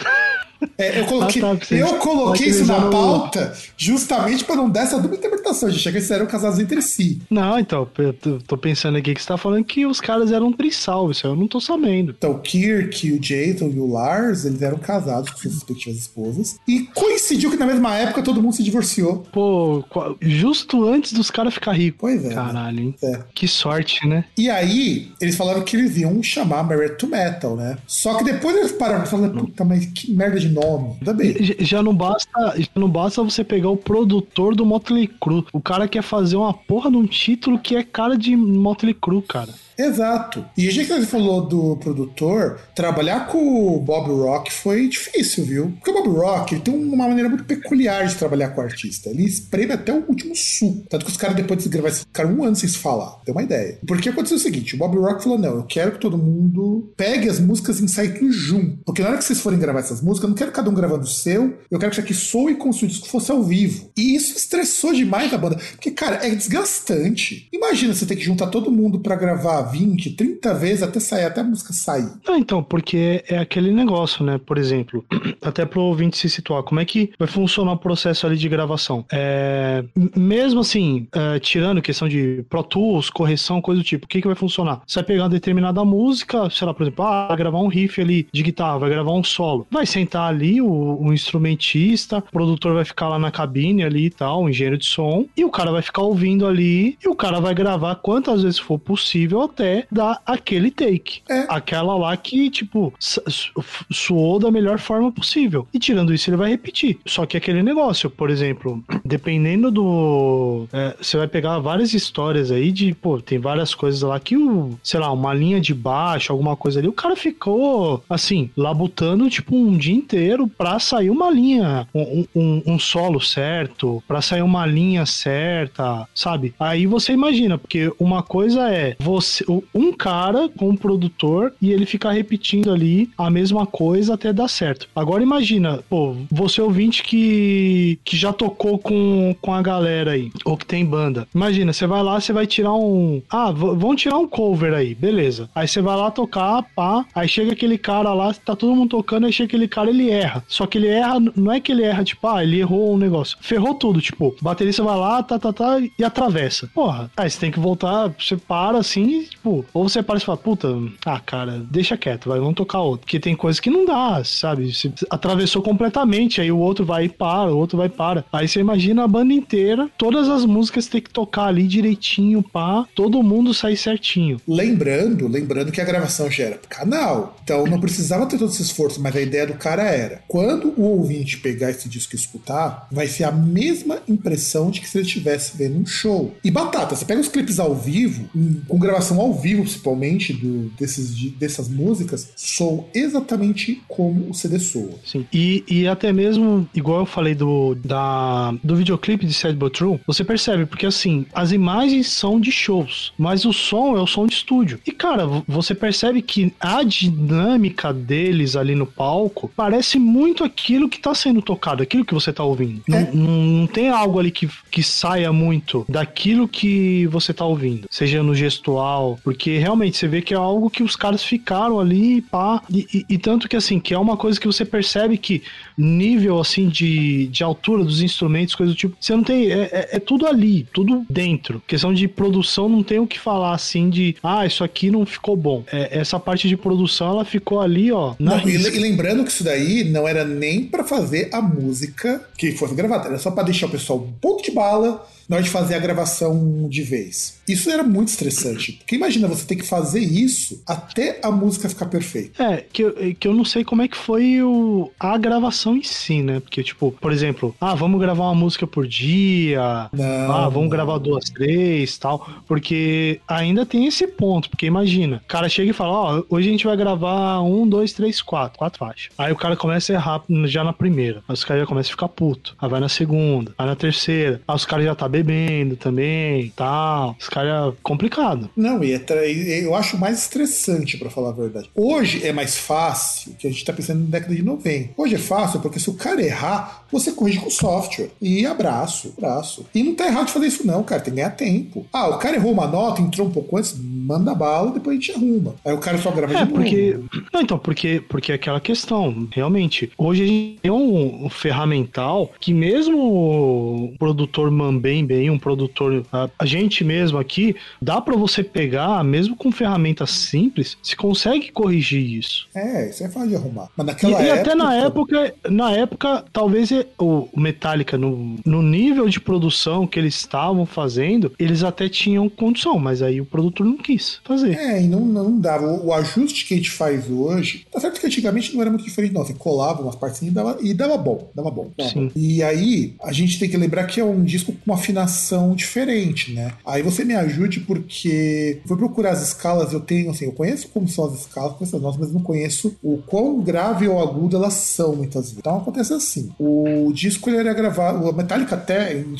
É, eu coloquei, Ah, tá, eu coloquei isso na pauta justamente para não dar essa dupla interpretação. Chega que eles eram casados entre si. Não, então, eu tô- pensando aqui que você tá falando que os caras eram um trisal, isso eu não tô sabendo. Então, o Kirk, o Jason e o Lars, eles eram casados com suas respectivas esposas. E coincidiu que na mesma época todo mundo se divorciou. Pô, justo antes dos caras ficar ricos. Pois é. Caralho, hein? É. Que sorte, né? E aí, eles falaram que eles iam chamar Married to Metal, né? Só que depois eles pararam e falaram, puta, mas que merda de nome. Ainda bem. Já não basta, já não basta você pegar o produtor do Motley Crue. O cara quer fazer uma porra de um título que é cara de Motley Crue, cara. Exato. E já que falou do produtor, trabalhar com o Bob Rock foi difícil, viu? Porque o Bob Rock tem uma maneira muito peculiar de trabalhar com o artista. Ele espreme até o último suco. Tanto que os caras, depois de gravar, ficaram um ano sem se falar. Deu uma ideia. Porque aconteceu o seguinte: o Bob Rock falou: não, eu quero que todo mundo pegue as músicas em site junto. Porque na hora que vocês forem gravar essas músicas, eu não quero cada um gravando o seu, eu quero que isso aqui soe como se o disco fosse ao vivo. E isso estressou demais a banda. Porque, cara, é desgastante. Imagina você ter que juntar todo mundo pra gravar 20, 30 vezes até sair, até a música sair. Então, porque é aquele negócio, né? Por exemplo, *clears throat* até pro ouvinte se situar, como é que vai funcionar o processo ali de gravação? É, mesmo assim, é, tirando questão de Pro Tools, correção, coisa do tipo, o que, que vai funcionar? Você vai pegar uma determinada música, sei lá, por exemplo, ah, vai gravar um riff ali de guitarra, vai gravar um solo. Vai sentar ali o, o instrumentista, o produtor vai ficar lá na cabine ali e tal, o engenheiro de som, e o cara vai ficar ouvindo ali, e o cara vai gravar quantas vezes for possível até dar aquele take. É. Aquela lá que, tipo, su- su- suou da melhor forma possível. E tirando isso, ele vai repetir. Só que aquele negócio, por exemplo, *clears throat* dependendo do. é, você vai pegar várias histórias aí de, pô, tem várias coisas lá que o, sei lá, uma linha de baixo, alguma coisa ali, o cara ficou, assim, labutando, tipo, um dia inteiro pra sair uma linha, um, um, um solo certo, pra sair uma linha certa, sabe? Aí você imagina, porque uma coisa é você um cara com um produtor e ele ficar repetindo ali a mesma coisa até dar certo. Agora imagina, pô, você ouvinte que, que já tocou com, com a galera aí, ou que tem banda. Imagina, você vai lá, você vai tirar um. Ah, vão tirar um cover aí, beleza. Aí você vai lá tocar, pá. Aí chega aquele cara lá, tá todo mundo tocando, aí chega aquele cara, ele erra. Só que ele erra, não é que ele erra, tipo, ah, ele errou um negócio. Ferrou tudo, tipo, baterista vai lá, tá, tá, tá, e atravessa. Porra, aí você tem que voltar, você para assim, tipo, ou você para e fala, puta, ah, cara, deixa quieto, vai, vamos tocar outro. Porque tem coisa que não dá, sabe? Você atravessou completamente, aí o outro vai e para, o outro vai e para. Aí você imagina a banda inteira, todas as músicas tem que tocar ali direitinho, pá, todo mundo sair certinho. Lembrando, lembrando que a gravação já era pro canal, então não precisava ter todo esse esforço, mas a ideia do cara era, quando o ouvinte pegar esse disco e escutar, vai ser a mesma impressão de que se ele estivesse vendo um show. E batata, você pega os clipes ao vivo, com gravação ao vivo principalmente, do, desses, dessas músicas, sou exatamente como o CD soa. Sim, e, e até mesmo, igual eu falei do, da, do videoclipe de Sad But True, você percebe, porque assim, as imagens são de shows, mas o som é o som de estúdio. E cara, você percebe que a dinâmica deles ali no palco parece muito aquilo que tá sendo tocado, aquilo que você tá ouvindo. É. Não, não, não, tem algo ali que, que saia muito daquilo que você tá ouvindo, seja no gestual, porque realmente você vê que é algo que os caras ficaram ali, pá, e, e, e tanto que assim, que é uma coisa que você percebe que nível assim de, de altura dos instrumentos, coisa do tipo, você não tem, é, é, é tudo ali, tudo dentro. Questão de produção não tem o que falar assim de, ah, isso aqui não ficou bom. É, essa parte de produção ela ficou ali, ó. Não, e, e, lembrando que isso daí não era nem para fazer a música que fosse gravada, era só para deixar o pessoal um ponto de bala na hora de fazer a gravação de vez. Isso era muito estressante. Porque imagina você ter que fazer isso até a música ficar perfeita. É, que eu, que eu não sei como é que foi o, a gravação em si, né? Porque, tipo, por exemplo, ah, vamos gravar uma música por dia. Não, ah, vamos não. gravar duas, três tal. Porque ainda tem esse ponto. Porque imagina, o cara chega e fala: Ó, oh, hoje a gente vai gravar um, dois, três, quatro. Quatro faixas. Aí o cara começa a errar já na primeira. Aí os caras já começam a ficar puto. Aí vai na segunda, vai na terceira. Aí os caras já tá bebendo também, tal. Os caras é complicado. Não, e é, eu acho mais estressante, para falar a verdade. Hoje é mais fácil, que a gente tá pensando na década de 90. Hoje é fácil porque se o cara errar, você corrige com software. E abraço, abraço. E não tá errado de fazer isso não, cara, tem que ganhar tempo. Ah, o cara errou uma nota, entrou um pouco antes, manda bala, depois a gente arruma. Aí o cara só grava é, de porque... Não, então, porque, porque é aquela questão, realmente, hoje a gente tem um, um ferramental que mesmo o produtor Mambem bem, um produtor, a, a gente mesmo aqui, dá para você pegar, mesmo com ferramentas simples, se consegue corrigir isso. É, isso é fácil de arrumar. Mas naquela e, época. E até na época, na época, talvez o Metallica, no, no nível de produção que eles estavam fazendo, eles até tinham condição, mas aí o produtor não quis fazer. É, e não, não dava. O, o ajuste que a gente faz hoje, tá certo que antigamente não era muito diferente, não. Você colava umas partes e dava, e dava bom, dava bom. Dava Sim. E aí, a gente tem que lembrar que é um disco com uma afinação diferente, né? Aí você me ajude porque fui procurar as escalas, eu tenho, assim, eu conheço como são as escalas, conheço as notas, mas não conheço o quão grave ou agudo elas são muitas vezes. Então acontece assim: o disco ele era gravado, o Metallica até, em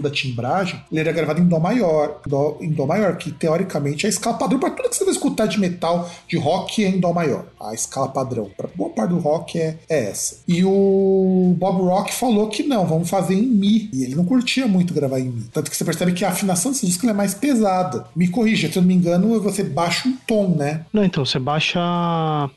da timbragem, ele era gravado em Dó maior, dó, em Dó maior, que teoricamente é a escala padrão para tudo que você vai escutar de metal, de rock é em Dó maior. A escala padrão. Para boa parte do rock é, é essa. E o Bob Rock falou que não, vamos fazer em Mi. E ele não curtia muito gravar em Mi. Tanto que você percebe que a afinação desse disco é mais pesada. Me corrija, se eu não me engano, você baixa um tom, né? Não, então, você baixa.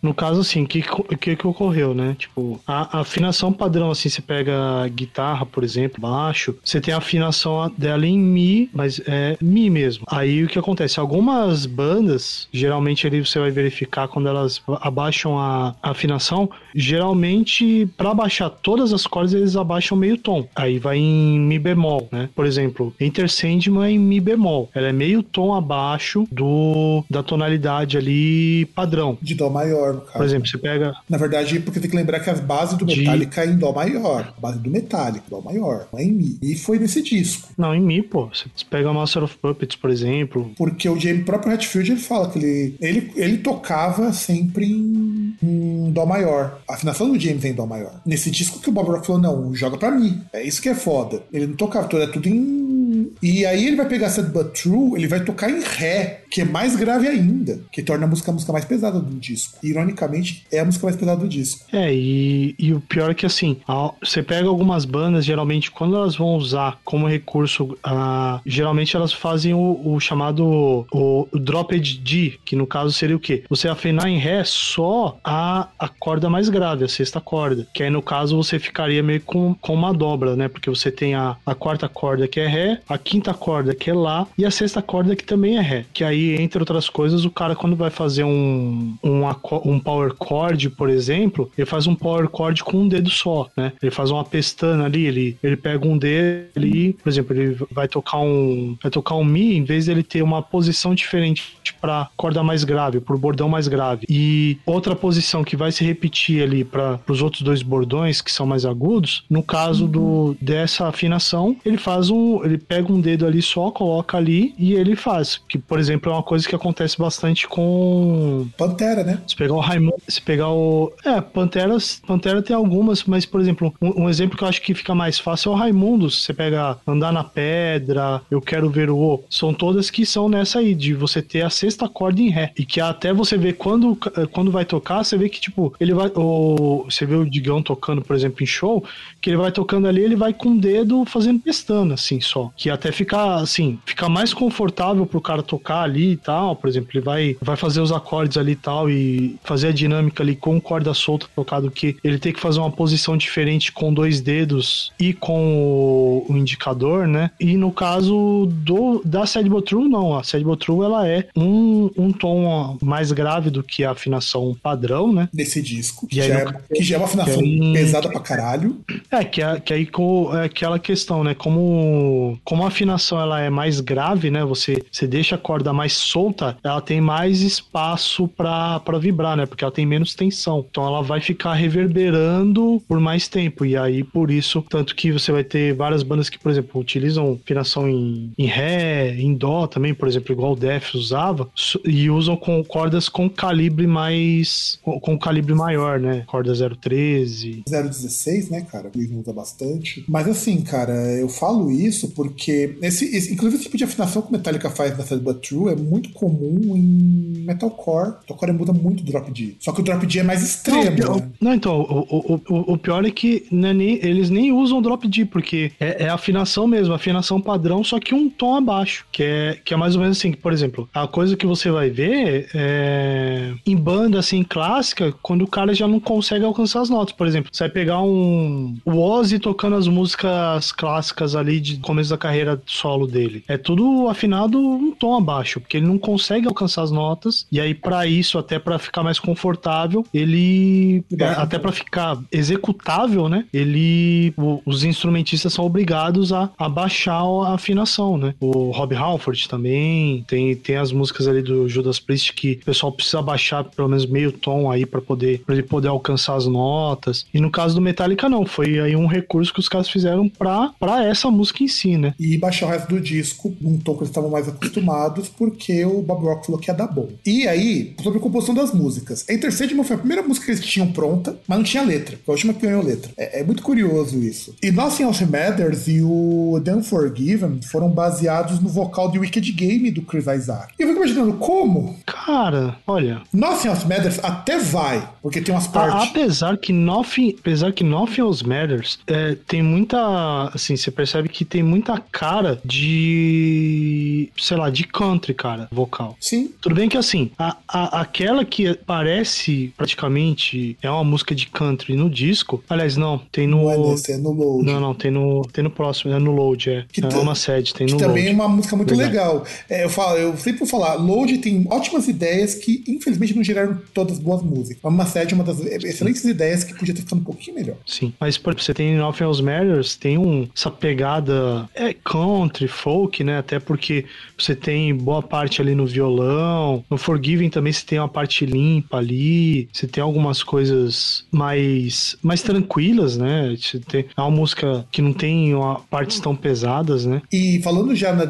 No caso, assim, o que, que, que ocorreu, né? Tipo, a, a, afinação padrão, assim, você pega guitarra, por exemplo, baixo, você tem a afinação dela em Mi, mas é Mi mesmo. Aí o que acontece? Algumas bandas, geralmente ali você vai verificar quando elas abaixam a, a afinação, geralmente, para baixar todas as cordas, eles abaixam meio tom. Aí vai em Mi bemol, né? Por exemplo, Enter Sandman em Mi bemol. Ela é meio tom abaixo do da tonalidade ali padrão. De Dó maior, no caso. Por exemplo, você pega. Na verdade, porque tem que lembrar que as bases do Metallica de... é em Dó maior. A base do Metallica, Dó maior, não é em Mi. E foi nesse disco. Não, em Mi, pô. Você pega Master of Puppets, por exemplo. Porque o James, próprio Hatfield, ele fala que ele, ele, ele tocava sempre em, em Dó maior. A afinação do James é em Dó maior. Nesse disco que o Bob Rock falou, não, joga pra mim. É isso que é foda. Ele não tocava, é tudo em E aí ele vai pegar Sad But True, ele vai tocar em Ré, que é mais grave ainda, que torna a música a música mais pesada do disco. E, ironicamente, é a música mais pesada do disco. É, e, e o pior é que assim, você pega algumas bandas, geralmente, quando elas vão usar como recurso, uh, geralmente elas fazem o, o chamado o, o dropped D, que no caso seria o quê? Você afinar em Ré só a, a corda mais grave, a sexta corda. Que aí no caso você ficaria meio com, com uma dobra, né? Porque você tem a, a quarta corda que é Ré, a quinta corda que é Lá e a sexta corda que também é Ré. Que aí, entre outras coisas, o cara quando vai fazer um, um, um power chord, por exemplo, ele faz um power chord com um dedo só, né? Ele faz uma pestana ali, ele, ele pega um dedo ali, por exemplo, ele vai tocar um vai tocar um Mi, em vez dele ter uma posição diferente para corda mais grave, pro bordão mais grave. E outra posição que vai se repetir ali para os outros dois bordões que são mais agudos, no caso do dessa afinação, ele faz um, ele pega um dedo ali só, coloca ali e ele faz. Que, por exemplo, é uma coisa que acontece bastante com Pantera, né? Se pegar o Raimundo, se pegar o é, Panteras, Pantera tem algumas, mas por exemplo, um, um, exemplo que eu acho que fica mais fácil é o Raimundo. Você pega Andar na Pedra, Eu Quero Ver o O, são todas que são nessa aí de você ter a sexta corda em ré e que até você vê quando quando vai tocar, você vê que tipo, ele vai o você vê o Digão tocando, por exemplo, em show, que ele vai tocando ali, ele vai com o dedo fazendo pestana assim só, que até fica assim, fica mais confortável pro cara tocar ali e tal, por exemplo, ele vai vai fazer os acordes ali e tal e fazer a dinâmica ali com corda solta tocado que ele tem que fazer uma posição diferente com dois dedos e com o, o indicador, né? E no caso do da Sad True, não, a Sad True ela é um, um tom mais grave do que a afinação padrão, né? Desse disco, que, já, é, que já é uma afinação aí, pesada pra caralho. É, que, é, que aí com, é aquela questão, né? Como, como a afinação ela é mais grave, né? Você, você deixa a corda mais solta, ela tem mais espaço para vibrar, né? Porque ela tem menos tensão. Então ela vai ficar reverberando por mais tempo. E aí, por isso, tanto que você vai ter várias bandas que, por exemplo, utilizam afinação em, em Ré, em Dó também, por exemplo, igual o Def usava, e usam com cordas com calibre mais. com, com calibre maior, né? Corda 013. 016, né, cara? O usa bastante. Mas assim, cara, eu falo isso porque esse, esse, inclusive esse tipo de afinação que Metallica faz na But True é muito comum em metalcore. Metalcore muda muito o drop D. Só que o drop D é mais extremo. Não, né? não então, o, o, o, pior é que é nem, eles nem usam drop D, porque é, é afinação mesmo, afinação padrão, só que um tom abaixo. Que é, que é mais ou menos assim, por exemplo, a coisa que você vai ver é, em banda assim clássica, quando o cara já não consegue alcançar as notas. Por exemplo, você vai pegar um o Ozzy tocando as músicas clássicas ali de começo da carreira solo dele. É tudo afinado um tom abaixo, porque ele não consegue alcançar as notas. E aí, para isso, até para ficar mais confortável, ele. É, até para ficar executável, né? Ele. O, os instrumentistas são obrigados a, a baixar a afinação, né? O Rob Halford também. Tem, tem as músicas ali do Judas Priest que o pessoal precisa baixar pelo menos meio tom aí para poder pra ele poder alcançar as notas. E no caso do Metallica, não. Foi aí um recurso que os caras fizeram pra, pra essa música em si, né? E baixar o resto do disco num tom que eles estavam mais acostumados, porque o Bob Rock falou que ia dar bom. E aí, sobre a composição das músicas. Enter Sandman foi a primeira música que eles tinham pronta, mas não tinha letra. Foi a última que ganhou letra. É, é muito curioso isso. E Nothing Else Matters e o The Unforgiven foram baseados no vocal de Wicked Game do Chris Isaac. E eu fico imaginando como. Cara, olha. Nothing Else Matters até vai, porque tem umas partes. apesar que Nothing, apesar que Nothing Else Matters é, tem muita. Assim, você percebe que tem muita cara de. sei lá, de country, cara, vocal. Sim. Tudo bem que assim, a, a, aquela que parece praticamente é uma música de country no disco. Aliás, não, tem no. Não é nesse, é no Load. Não, não, tem no, tem no próximo, é no Load, é. Que é uma sede, tem no que Load. também é uma música muito Verdade. legal. É, eu, falo, eu sempre vou falar, Load tem ótimas ideias que, infelizmente, não geraram todas boas músicas. Uma sede é uma das excelentes ideias que podia ter ficado um pouquinho melhor. Sim, mas por exemplo, você tem Nothing Else Matters, tem um, essa pegada é country, folk, né? Até porque você tem boa parte ali no violão. No Forgiven também você tem uma parte limpa ali. Você tem algumas coisas mais, mais tranquilas, né? Você tem é uma música que não tem uma, partes tão pesadas, né? E falando já na,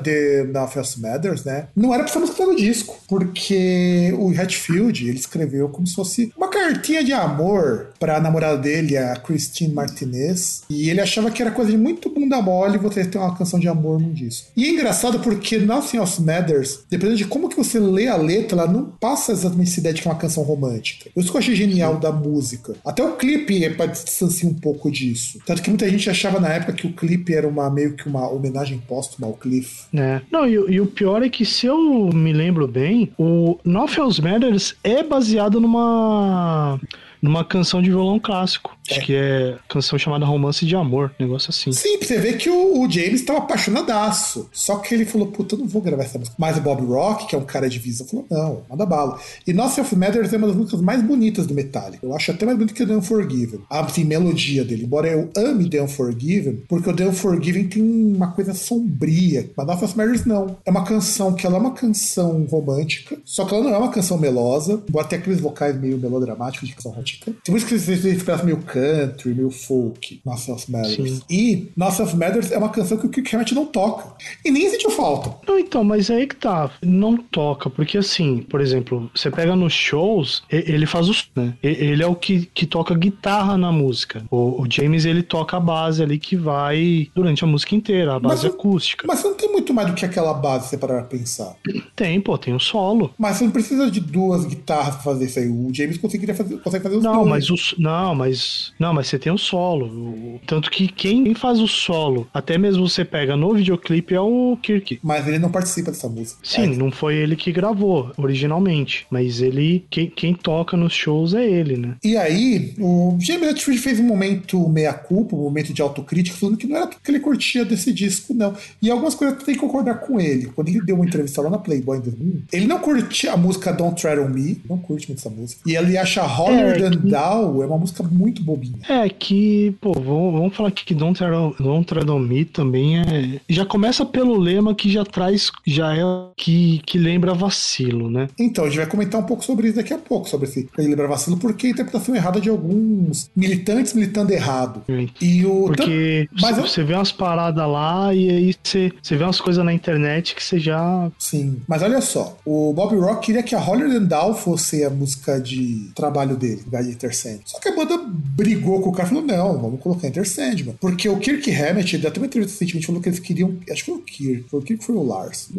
na First Matters, né? Não era pra ser música no disco, porque o Hatfield ele escreveu como se fosse uma cartinha de amor pra namorada dele, a Christine Martinez. E ele achava que era coisa de muito bunda mole você ter uma canção de amor num disco. E é engraçado porque Nothing Else Matters, dependendo de como que você lê a letra, ela não passa exatamente essa ideia de que é uma canção romântica. Eu que achei genial da música. Até o clipe é para distanciar um pouco disso. Tanto que muita gente achava na época que o clipe era uma meio que uma homenagem póstuma ao Cliff. É. Não, e, e o pior é que se eu me lembro bem, o Nothing Else Matters é baseado numa numa canção de violão clássico. Acho que é canção chamada Romance de Amor, negócio assim. Sim, pra você ver que o, o James tava apaixonadaço. Só que ele falou, puta, eu não vou gravar essa música. Mas o Bob Rock, que é um cara de visa, falou, não, manda bala. E Nossa of Matters é uma das músicas mais bonitas do Metallica. Eu acho até mais bonita que The Unforgiven. A assim, melodia dele. Embora eu ame The Unforgiven, porque o The Unforgiven tem uma coisa sombria. Mas Nossa of Matters não. É uma canção que ela é uma canção romântica, só que ela não é uma canção melosa, embora tenha aqueles vocais meio melodramáticos de canção romântica. Tem músicas que expressa meio country, meio folk, Nossa of Matters. Sim. E Nossa of Matters é uma canção que o Kirk Hammett não toca. E nem sentiu falta. Não, então, mas é aí que tá. Não toca, porque assim, por exemplo, você pega nos shows, ele faz os. Né? Ele é o que, que toca guitarra na música. O, o James, ele toca a base ali que vai durante a música inteira, a base mas, acústica. Mas você não tem muito mais do que aquela base, você parar pra pensar. Tem, pô, tem o um solo. Mas você não precisa de duas guitarras pra fazer isso aí. O James conseguiria fazer, consegue fazer os não, dois. Mas o, não, mas. Não, mas você tem o solo. Tanto que quem faz o solo, até mesmo você pega no videoclipe, é o Kirk. Mas ele não participa dessa música. Sim, é. não foi ele que gravou originalmente. Mas ele. Quem, quem toca nos shows é ele, né? E aí, o James Hetfield fez um momento meia-culpa, um momento de autocrítica, falando que não era tudo que ele curtia desse disco, não. E algumas coisas tem que concordar com ele. Quando ele deu uma entrevista lá na Playboy em 2001, ele não curte a música Don't Tread on Me, não curte muito essa música. E ele acha Holier é, Than que... Down é uma música muito bobinha. É que, pô, vamos, vamos falar aqui que Don't Don't Tread também é. Já começa pelo lema que já traz, já é que, que lembra vacilo, né? Então, a gente vai comentar um pouco sobre isso daqui a pouco, sobre esse lembra vacilo, porque a interpretação errada de alguns militantes militando errado. E o. Porque Mas você eu... vê umas paradas lá e aí você, você vê umas coisas na internet que você já. Sim, mas olha só, o Bob Rock queria que a Holier Down fosse a música de trabalho dele, Guy Intercend. Só que a banda brigou com o cara e falou: não, vamos colocar Enter Sandman. Porque o Kirk Hammett, ele até uma entrevista recentemente, falou que eles queriam. Acho que foi o Kirk, foi o Kirk foi o Lars,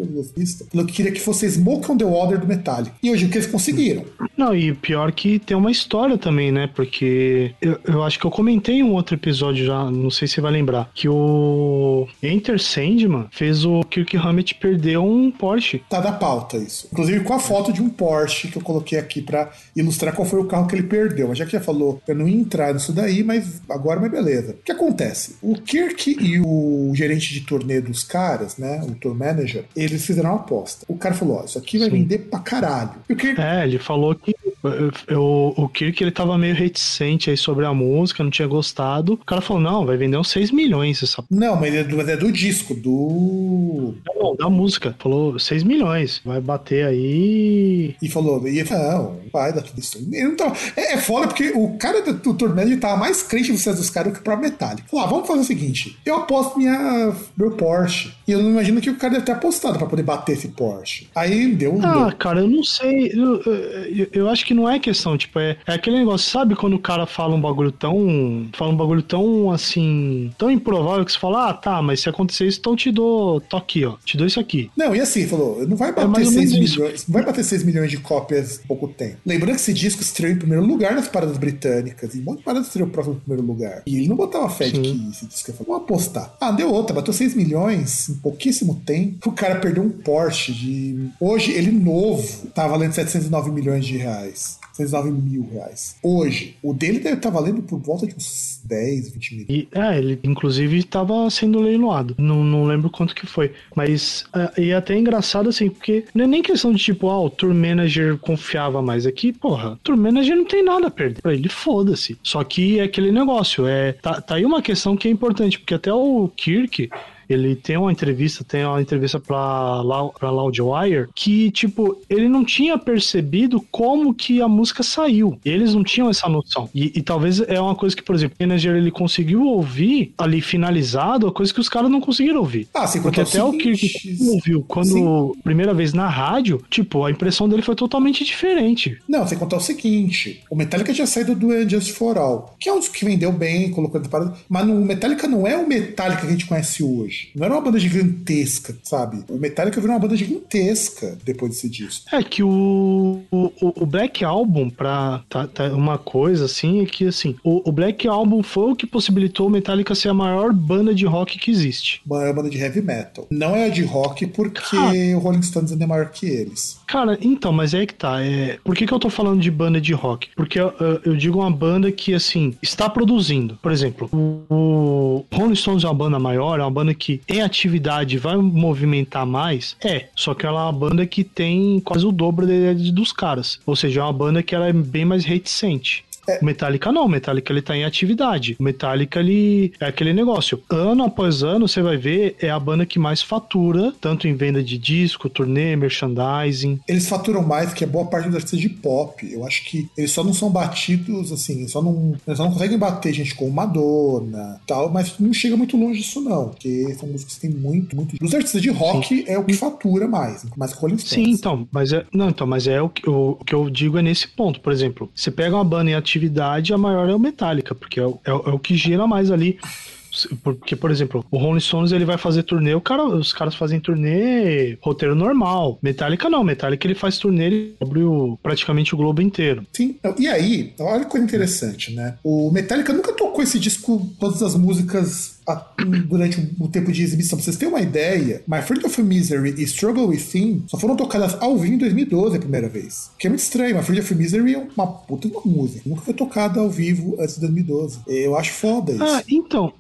falou que queria que fosse Smoke on the Water do Metallica. E hoje o que eles conseguiram? Não, e pior que tem uma história também, né? Porque eu, eu acho que eu comentei em um outro episódio já, não sei se você vai lembrar, que o Enter Sandman fez o Kirk Hammett perder um Porsche. Tá da pauta isso. Inclusive com a foto de um Porsche que eu coloquei aqui para ilustrar qual foi o carro que ele perdeu. Mas já que já falou, eu não ia entrar nisso daí, mas agora, mas beleza. O que acontece? O Kirk e o gerente de turnê dos caras, né? O tour manager, eles fizeram uma aposta. O cara falou: Ó, isso aqui vai Sim. vender pra caralho. O Kirk... É, ele falou que o, o Kirk ele tava meio reticente aí sobre a música, não tinha gostado. O cara falou: não, vai vender uns 6 milhões essa. Não, mas é do, é do disco, do. Não, da música. Falou 6 milhões. Vai bater aí. E falou: e, não, vai dar tudo isso. Então, é, é foda porque o cara do, do Tornado tava mais crente no sucesso dos caras do que pra Metallica. Falou: ah, vamos fazer o seguinte: eu aposto minha, meu Porsche. E eu não imagino que o cara deve ter apostado pra poder bater esse Porsche. Aí deu. Ah, deu. cara, eu não sei. Eu, eu, eu acho que não é questão, tipo, é, é aquele negócio, sabe quando o cara fala um bagulho tão. Fala um bagulho tão assim. tão improvável que você fala, ah, tá, mas se acontecer isso, então te dou. tô aqui, ó. Te dou isso aqui. Não, e assim, falou, não vai bater é 6 milhões. Não vai bater 6 milhões de cópias em pouco tempo. Lembrando que esse disco estreou em primeiro lugar nas paradas britânicas. E um monte de paradas estreou próximo em primeiro lugar. E ele não botava fé de que esse disco ia falar, vamos apostar. Ah, deu outra, bateu 6 milhões pouquíssimo tempo. O cara perdeu um Porsche de. Hoje, ele novo, tá valendo 709 milhões de reais. 109 mil reais. Hoje, o dele deve estar tá valendo por volta de uns 10, 20 mil. E, é, ele inclusive estava sendo leiloado. Não, não lembro quanto que foi. Mas é, e é até engraçado assim, porque não é nem questão de tipo, ah, o tour manager confiava mais aqui. Porra, o tour manager não tem nada a perder. Pra ele, foda-se. Só que é aquele negócio. É, tá, tá aí uma questão que é importante, porque até o Kirk ele tem uma entrevista, tem uma entrevista pra, pra Loudwire, que, tipo, ele não tinha percebido como que a música saiu. Eles não tinham essa noção. E, e talvez é uma coisa que, por exemplo, o Manager ele conseguiu ouvir ali finalizado, a coisa que os caras não conseguiram ouvir. Ah, sim, Porque até o Kirk ouviu quando sim. primeira vez na rádio, tipo, a impressão dele foi totalmente diferente. Não, sem contar o seguinte: o Metallica tinha saído do Angels for All, que é um dos que vendeu bem, colocou de parada, mas o Metallica não é o Metallica que a gente conhece hoje. Não era uma banda gigantesca, sabe? O Metallica virou uma banda gigantesca depois desse disco. É que o, o, o Black Album, pra tá, tá uma coisa assim, é que assim, o, o, Black Album foi o que possibilitou o Metallica ser a maior banda de rock que existe. Maior banda de heavy metal. Não é a de rock porque Cara, o Rolling Stones ainda é maior que eles. Cara, então, mas é que tá. É... Por que, que eu tô falando de banda de rock? Porque eu, eu digo uma banda que, assim, está produzindo. Por exemplo, o Rolling Stones é uma banda maior, é uma banda que em atividade vai movimentar mais. É, só que ela é uma banda que tem quase o dobro dos caras. Ou seja, é uma banda que ela é bem mais reticente. É. O Metallica não, o Metallica ele tá em atividade. O Metallica ele é aquele negócio. Ano após ano, você vai ver, é a banda que mais fatura, tanto em venda de disco, turnê, merchandising. Eles faturam mais que a boa parte dos artistas de pop. Eu acho que eles só não são batidos, assim, só não, eles só não conseguem bater gente como Madonna tal, mas não chega muito longe disso não, porque são músicas que tem muito, muito... Os artistas de rock Sim. é o que fatura mais, mais que Rolling Stones. Sim, então, mas é, não, então, mas é o que, o, o que eu digo é nesse ponto, por exemplo, você pega uma banda em atividade atividade, a maior é o Metallica, porque é o, é, é o que gira mais ali. Porque, por exemplo, o Rolling Stones ele vai fazer turnê, cara, os caras fazem turnê roteiro normal. Metallica não, Metallica ele faz turnê, ele cobre o, praticamente o globo inteiro. Sim, e aí, olha que coisa interessante, né? O Metallica nunca tocou esse disco, todas as músicas durante o tempo de exibição. Pra vocês terem uma ideia, My Friend of Misery e Struggle Within só foram tocadas ao vivo em 2012 a primeira vez. Que é muito estranho. My Friend of Misery é uma puta de uma música. Nunca foi tocada ao vivo antes de 2012. Eu acho foda isso. Ah, então.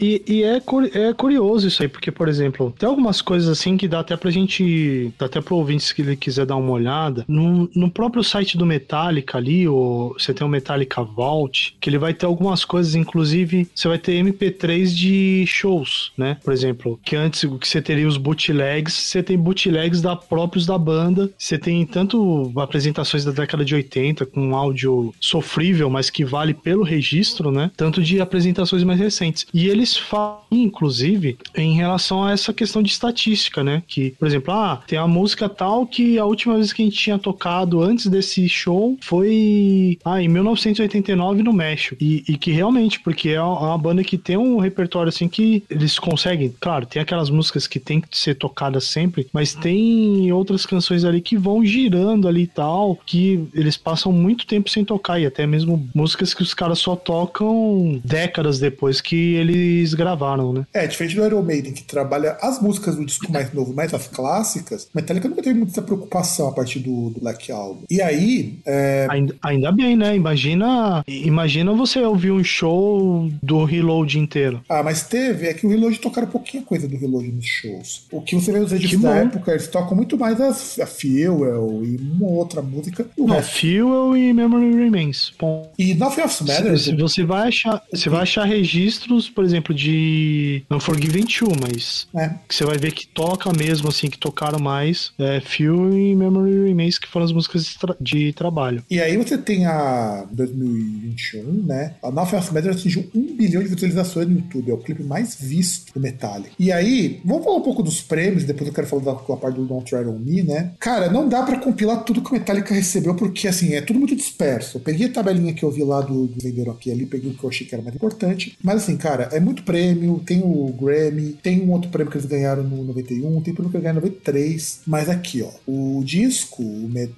E, e é, é curioso isso aí, porque, por exemplo, tem algumas coisas assim que dá até pra gente. Dá até pro ouvinte se ele quiser dar uma olhada. No, no próprio site do Metallica ali, ou você tem o Metallica Vault, que ele vai ter algumas coisas, inclusive, você vai ter MP3 de shows, né? Por exemplo, que antes que você teria os bootlegs, você tem bootlegs da próprios da banda. Você tem tanto apresentações da década de 80 com um áudio sofrível, mas que vale pelo registro, né? Tanto de apresentações mais recentes. E eles falam, inclusive, em relação a essa questão de estatística, né? Que, por exemplo, ah, tem a música tal que a última vez que a gente tinha tocado antes desse show foi ah, em 1989 no México. E, e que realmente, porque é uma banda que tem um repertório repertório assim que eles conseguem. Claro, tem aquelas músicas que tem que ser tocadas sempre, mas tem outras canções ali que vão girando ali e tal, que eles passam muito tempo sem tocar e até mesmo músicas que os caras só tocam décadas depois que eles gravaram, né? É, diferente do Iron Maiden, que trabalha as músicas do disco mais novo, mais as clássicas, Metallica nunca teve muita preocupação a partir do, do Black Album. E aí. É... Ainda, ainda bem, né? Imagina, imagina você ouvir um show do Reload inteiro. Ah, mas teve é que o Reload tocaram pouquinha coisa do Reload nos shows. O que você vê nos edits da época, eles tocam muito mais as, a Fuel e uma outra música. O Não, resto... Fuel e Memory Remains. Bom. E Nothing Else Matters. Se, se você vai achar, você vai achar registros, por exemplo, de Unforgiven 2, mas é. que você vai ver que toca mesmo, assim, que tocaram mais é, Fuel e Memory Remains, que foram as músicas de, tra de trabalho. E aí você tem a 2021, né? A Nothing Else Matters atingiu um bilhão de visualizações no YouTube. É o clipe mais visto do Metallica. E aí, vamos falar um pouco dos prêmios, depois eu quero falar da, parte do Don't Try On Me, né? Cara, não dá para compilar tudo que o Metallica recebeu, porque assim, é tudo muito disperso. Eu peguei a tabelinha que eu vi lá do, do aqui ali, peguei o que eu achei que era mais importante. Mas assim, cara, é muito prêmio, tem o Grammy, tem um outro prêmio que eles ganharam no 91, tem prêmio que eles ganharam no 93. Mas aqui, ó, o disco,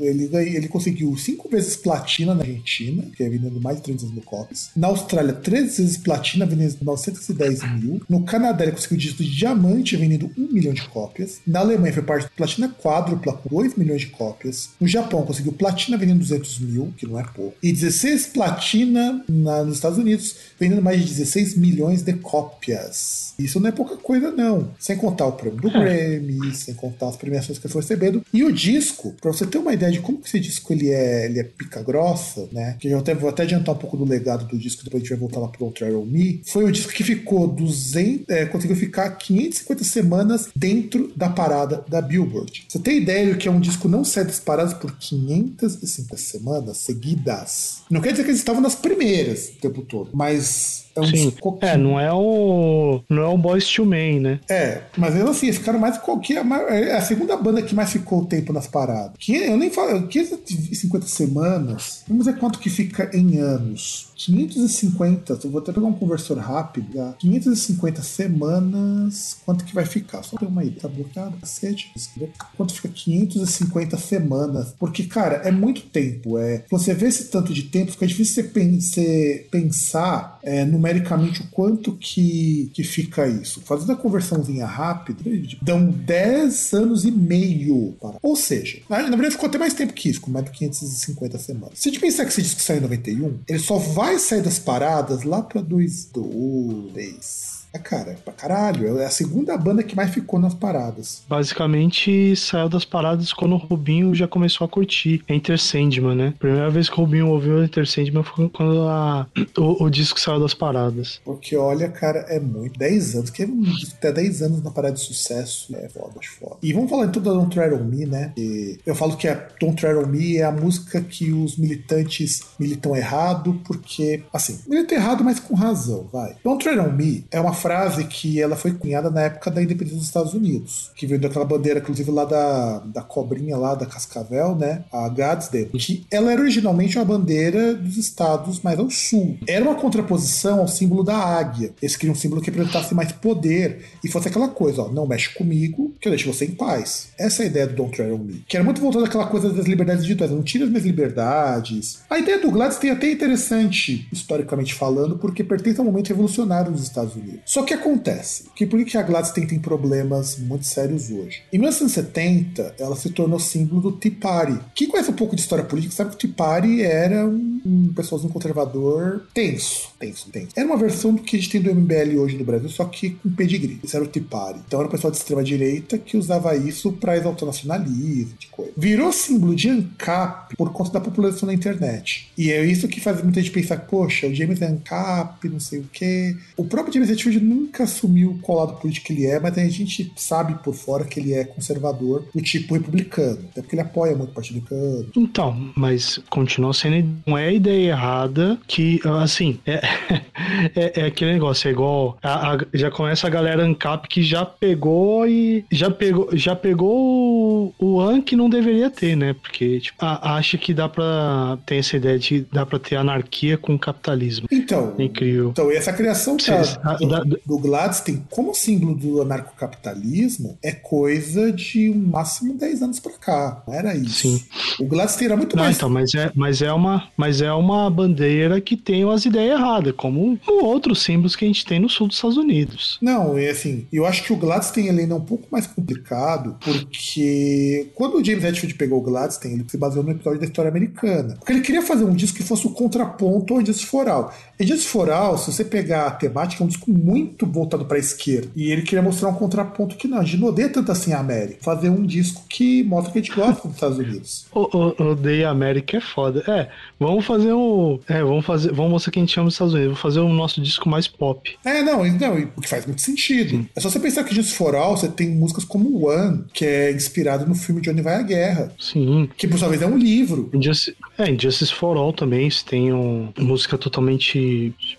ele, ele conseguiu cinco vezes platina na Argentina, que é vendendo mais de 300 mil cópias. Na Austrália, três vezes platina, vendendo 910 mil. No Canadá, ele conseguiu disco de diamante, vendendo 1 milhão de cópias. Na Alemanha, foi parte de platina quádrupla, com 2 milhões de cópias. No Japão, conseguiu platina, vendendo 200 mil, que não é pouco. E 16 platina na, nos Estados Unidos, vendendo mais de 16 milhões de cópias. Isso não é pouca coisa, não. Sem contar o prêmio do é. Grammy, sem contar as premiações que ele foi recebendo. E o disco, pra você ter uma ideia de como que esse disco ele é, ele é pica grossa, né? Que eu até, vou até adiantar um pouco do legado do disco, depois a gente vai voltar lá pro Don't Travel Me. Foi o disco que ficou 200, é, conseguiu ficar 550 semanas dentro da parada da Billboard. Você tem ideia de que é um disco não sai das paradas por 550 semanas seguidas? Não quer dizer que eles estavam nas primeiras o tempo todo, mas é, um Sim. é, não é o. Não é o Boys to Men, né? É, mas mesmo assim, eles ficaram mais qualquer. É a segunda banda que mais ficou o tempo nas paradas. Eu nem falo. 550 semanas. Vamos ver quanto que fica em anos. 550, eu vou até pegar um conversor rápido. 550 semanas. Quanto que vai ficar? Só ter uma ideia. Tá bloqueado, cacete. Quanto fica 550 semanas? Porque, cara, é muito tempo. É, você vê esse tanto de tempo, fica difícil você pensar é, numericamente o quanto que, que fica isso. Fazendo a conversãozinha rápida, dão 10 anos e meio. Para... Ou seja, na, na verdade ficou até mais tempo que isso, com mais de 550 semanas. Se a gente pensar que esse disco saiu em 91, ele só vai vai sair das paradas lá pra 2, 2, é, cara, pra caralho. É a segunda banda que mais ficou nas paradas. Basicamente, saiu das paradas quando o Rubinho já começou a curtir Enter Sandman, né? Primeira vez que o Rubinho ouviu Enter Sandman foi quando a, *clears throat* o, o, disco saiu das paradas. Porque, olha, cara, é muito. 10 anos. Que é um disco até 10 anos na parada de sucesso. É foda, acho foda. E vamos falar então da Don't Tread On Me, né? E eu falo que a Don't Tread On Me é a música que os militantes militam errado, porque, assim, militam errado, mas com razão, vai. Don't Tread On Me é uma frase que ela foi cunhada na época da independência dos Estados Unidos, que veio daquela bandeira, inclusive lá da, da cobrinha lá, da Cascavel, né? A Gadsden, que ela era originalmente uma bandeira dos estados mais ao sul. Era uma contraposição ao símbolo da águia. Eles queriam um símbolo que representasse mais poder e fosse aquela coisa, ó, não mexe comigo, que eu deixo você em paz. Essa é a ideia do Don't Tread on Me. Que era muito voltada àquela coisa das liberdades individuais, não tira as minhas liberdades. A ideia do Gladstone é até interessante, historicamente falando, porque pertence ao momento revolucionário dos Estados Unidos. Só que acontece? Que por que a Gladstone tem problemas muito sérios hoje? Em 1970, ela se tornou símbolo do Tea Party. Quem conhece um pouco de história política sabe que o Tea Party era um, um pessoalzinho conservador tenso, tenso, tenso. Era uma versão do que a gente tem do MBL hoje no Brasil, só que com pedigree. Isso era o Tea Party. Então era um pessoal de extrema direita que usava isso para exaltar nacionalismo, de coisa. Virou símbolo de ANCAP por conta da população na internet. E é isso que faz muita gente pensar, poxa, o James é ANCAP, não sei o quê. O próprio James Hetfield nunca assumiu qual lado político ele é, mas a gente sabe por fora que ele é conservador do tipo republicano. Até porque ele apoia muito o Partido Republicano. Então, mas continua sendo. Não é ideia errada que, assim, é, *laughs* é, é aquele negócio, é igual. A, a, já começa a galera ANCAP que já pegou e. Já pegou, já pegou o, o AN que não deveria ter, né? Porque, tipo, a, acha que dá pra. Tem essa ideia de dá pra ter anarquia com capitalismo. Então. Incrível. Então, e essa criação tá, do, do Gladstone como símbolo do anarcocapitalismo é coisa de um máximo 10 anos para cá. Não era isso. Sim. O Gladstone era muito Não, mais. Então, mas é, mas, é uma, mas é uma bandeira que tem as ideias erradas, como outros símbolos que a gente tem no sul dos Estados Unidos. Não, é assim, eu acho que o Gladstone ele é um pouco mais complicado, porque quando o James Hetfield pegou o Gladstone, ele se baseou no episódio da história americana. Porque ele queria fazer um disco que fosse o contraponto ao Justice for All. E Justice for All, se você pegar a temática, é um disco muito voltado para a esquerda. E ele queria mostrar um contraponto que não, a gente não odeia tanto assim a América. Fazer um disco que mostra que a gente gosta dos Estados Unidos. *laughs* O, odeia a América é foda. É, vamos fazer um. É, vamos fazer. Vamos mostrar que a gente ama os Estados Unidos. Vamos fazer o nosso disco mais pop. É, não, não, o que faz muito sentido. É só você pensar que Justice for All, você tem músicas como One, que é inspirado no filme de Onde Vai a Guerra. Sim. Que por sua vez é um livro. Injustice, é, Injustice for All também, você tem um, música totalmente.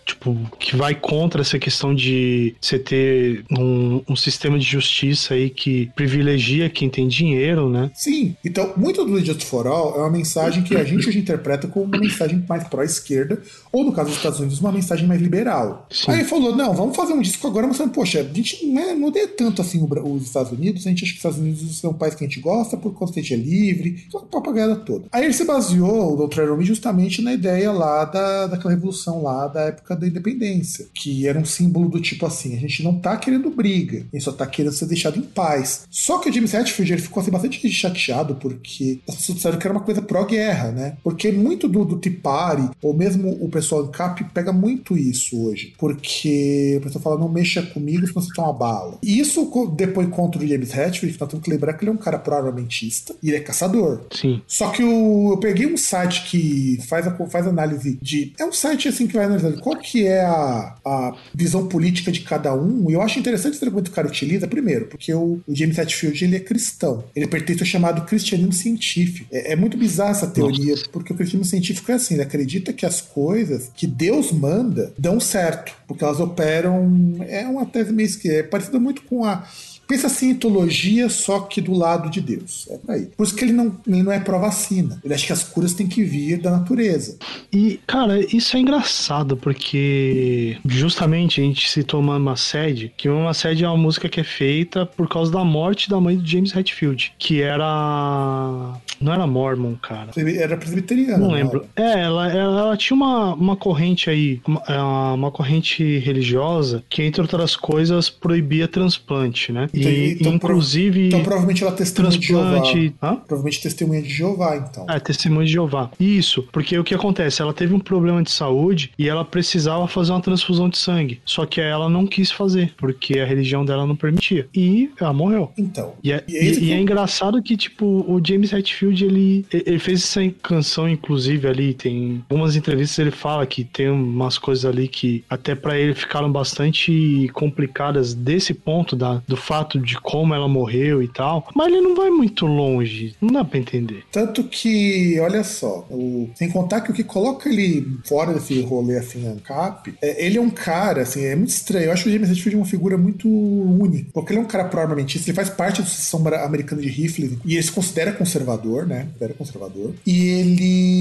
Tipo, que vai contra essa questão de você ter um, um, sistema de justiça aí que privilegia quem tem dinheiro, né? Sim. Então, muito do Just for All é uma mensagem que a gente hoje interpreta como uma mensagem mais pró-esquerda, ou no caso dos Estados Unidos, uma mensagem mais liberal. Sim. Aí ele falou: não, vamos fazer um disco agora mostrando, poxa, a gente não, é, não odeia tanto assim os Estados Unidos, a gente acha que os Estados Unidos são um país que a gente gosta por conta que a gente é livre, só a papagaiada toda. Aí ele se baseou, o Dr. Rome, justamente na ideia lá da, daquela revolução lá da época da independência, que era um símbolo do do tipo assim, a gente não tá querendo briga, a gente só tá querendo ser deixado em paz. Só que o James Hetfield ele ficou assim, bastante chateado porque as pessoas disseram que era uma coisa pró-guerra, né? Porque muito do, do Tipari, ou mesmo o pessoal do CAP, pega muito isso hoje. Porque o pessoal fala, não mexa comigo se você toma bala. E isso depois contra o James Hetfield, nós temos que lembrar que ele é um cara pró-armamentista e ele é caçador. Sim. Só que o, eu peguei um site que faz, a, faz análise de. É um site assim que vai analisando qual que é a, a visão política de cada um. E eu acho interessante esse argumento que o cara utiliza, primeiro, porque o, o James Hetfield ele é cristão. Ele pertence ao chamado cristianismo científico. É, é muito bizarra essa teoria, Nossa. porque o cristianismo científico é assim, ele acredita que as coisas que Deus manda dão certo, porque elas operam. É uma tese meio que é parecida muito com a Pensa assim, etologia, só que do lado de Deus. É por aí. Por isso que ele não, ele não é pró-vacina. Ele acha que as curas têm que vir da natureza. E, cara, isso é engraçado, porque justamente a gente citou Mama Sede, que Mama Sede é uma música que é feita por causa da morte da mãe do James Hetfield, que era. Não era Mormon, cara. Era presbiteriana. Não lembro. É, ela, ela, ela, tinha uma, uma corrente aí, uma, é, uma corrente religiosa, que, entre outras coisas, proibia transplante, né? E, então, inclusive. Então, provavelmente ela testemunha de Jeová. Hã? Provavelmente testemunha de Jeová, então. É, testemunha de Jeová. Isso, porque o que acontece? Ela teve um problema de saúde e ela precisava fazer uma transfusão de sangue. Só que ela não quis fazer, porque a religião dela não permitia. E ela morreu. Então. E é, e é, e, e é engraçado que, tipo, o James Hetfield, ele, ele fez essa canção, inclusive, ali. Tem algumas entrevistas ele fala que tem umas coisas ali que até para ele ficaram bastante complicadas desse ponto da, do fato fato de como ela morreu e tal, mas ele não vai muito longe, não dá pra entender. Tanto que, olha só, o, sem contar que o que coloca ele fora desse rolê assim, ANCAP, é, ele é um cara, assim, é muito estranho. Eu acho que o James Hetfield é uma figura muito única, porque ele é um cara pró-armamentista, ele faz parte da Associação Americana de Rifles e ele se considera conservador, né? Considera conservador. E ele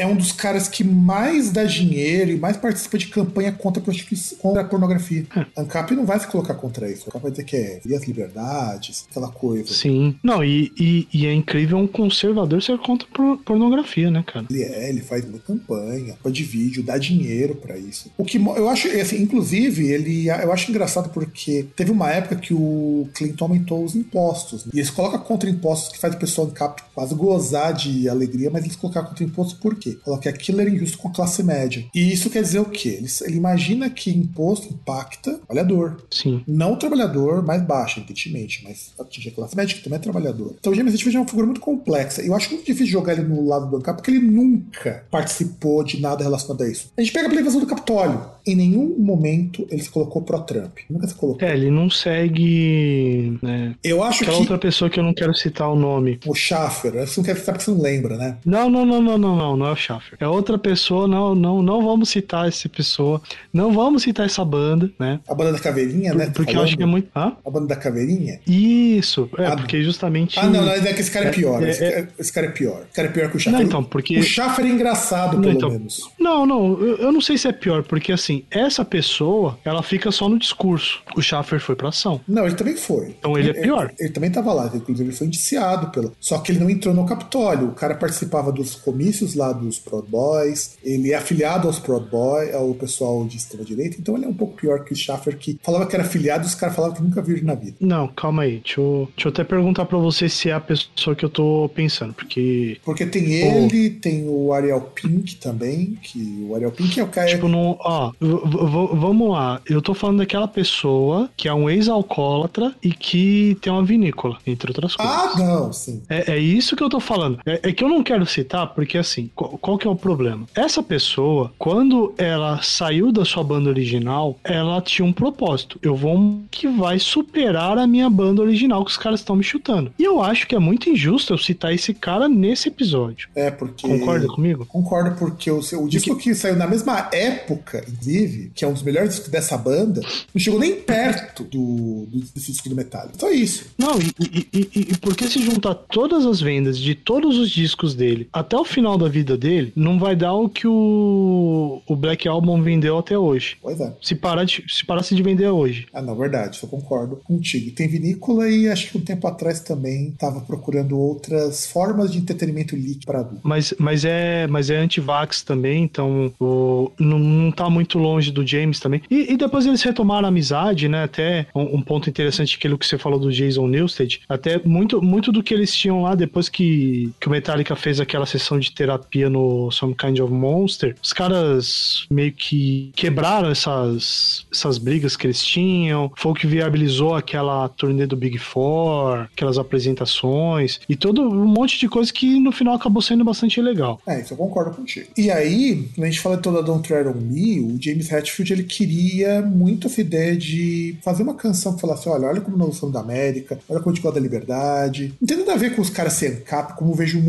é um dos caras que mais dá dinheiro e mais participa de campanha contra a prostituição, contra a pornografia. É. ANCAP não vai se colocar contra isso. ANCAP vai dizer que é as liberdades, aquela coisa. Sim. Não, e, e, e é incrível um conservador ser contra pornografia, né, cara? Ele é, ele faz uma campanha de vídeo, dá dinheiro para isso. O que eu acho, assim, inclusive, ele eu acho engraçado porque teve uma época que o Clinton aumentou os impostos. Né? E eles colocam contra impostos que faz o pessoal em cap quase gozar de alegria, mas eles colocaram contra impostos por quê? Coloca que aquilo era injusto com a classe média. E isso quer dizer o quê? Ele, ele imagina que imposto impacta o trabalhador. Sim. Não o trabalhador mais baixo evidentemente, mas atinge a classe média, que também é trabalhadora. Então o James Hetfield é uma figura muito complexa. Eu acho muito difícil jogar ele no lado do ANCAP, porque ele nunca participou de nada relacionado a isso. A gente pega a invasão do Capitólio. Em nenhum momento ele se colocou pró-Trump. Nunca se colocou. É, ele não segue. Né, eu acho Aquela que. outra pessoa que eu não quero citar o nome. O Schaffer. Você não quer citar porque você não lembra, né? Não, não, não, não, não, não. Não é o Schaffer. É outra pessoa. Não, não, não vamos citar essa pessoa. Não vamos citar essa banda, né? A banda da caveirinha, Por, né? Porque eu acho que é muito. Hã? A banda da caveirinha? Isso, é, ah, porque justamente. Ah, não, não, é que esse cara é pior. É, esse, é... esse, cara é pior. Esse cara é pior que o Schaffer. Não, então, porque. O Schaffer é engraçado, não, pelo então, menos. Não, não, eu, eu, não sei se é pior, porque assim, essa pessoa, ela fica só no discurso. O Schaffer foi pra ação. Não, ele também foi. Então ele, é pior. Ele, ele, também tava lá, inclusive ele foi indiciado pelo. Só que ele não entrou no Capitólio. O cara participava dos comícios lá dos Proud Boys, ele é afiliado aos Proud Boys, ao pessoal de extrema-direita, então ele é um pouco pior que o Schaffer, que falava que era afiliado e os caras falavam que nunca viram na vida. Não, calma aí. Deixa eu, deixa eu até perguntar para você se é a pessoa que eu tô pensando, porque. Porque tem ele, tem o Ariel Pink também, que o Ariel Pink é o cara. Tipo, não. Ó, vamos lá. Eu tô falando daquela pessoa que é um ex-alcoólatra e que tem uma vinícola, entre outras coisas. Ah, não, sim. É, é isso que eu tô falando. É, é, que eu não quero citar, porque assim, qual, qual que é o problema? Essa pessoa, quando ela saiu da sua banda original, ela tinha um propósito. Eu vou que vai superar a minha banda original que os caras estão me chutando. E eu acho que é muito injusto eu citar esse cara nesse episódio. É, porque. Concorda comigo? Concordo, porque o, o disco porque... que saiu na mesma época, inclusive, que é um dos melhores discos dessa banda, não chegou nem perto do, do desse disco do Metallica. Só isso. Não, e, e, e, e porque se juntar todas as vendas de todos os discos dele até o final da vida dele, não vai dar o que o, o Black Album vendeu até hoje. Pois é. Se, parar de, se parasse de vender hoje. Ah, não, verdade, eu concordo contigo. Tem vinícola e acho que um tempo atrás também estava procurando outras formas de entretenimento líquido para adulto. Mas, mas é, mas é anti-vax também, então o, não, não tá muito longe do James também. E, e depois eles retomaram a amizade, né? Até um, um, ponto interessante, aquilo que você falou do Jason Newsted. Até muito, muito do que eles tinham lá depois que, que o Metallica fez aquela sessão de terapia no Some Kind of Monster, os caras meio que quebraram essas, essas brigas que eles tinham. Foi o que viabilizou aquela turnê do Big Four, aquelas apresentações e todo um monte de coisa que no final acabou sendo bastante legal. É, isso eu concordo contigo. E aí, quando a gente fala toda Don't Tread on Me, o Hetfield ele queria muito essa ideia de fazer uma canção que falasse: olha, olha como nós somos da América, olha como a gente gosta da liberdade. Não tem nada a ver com os caras sem cap, como vejo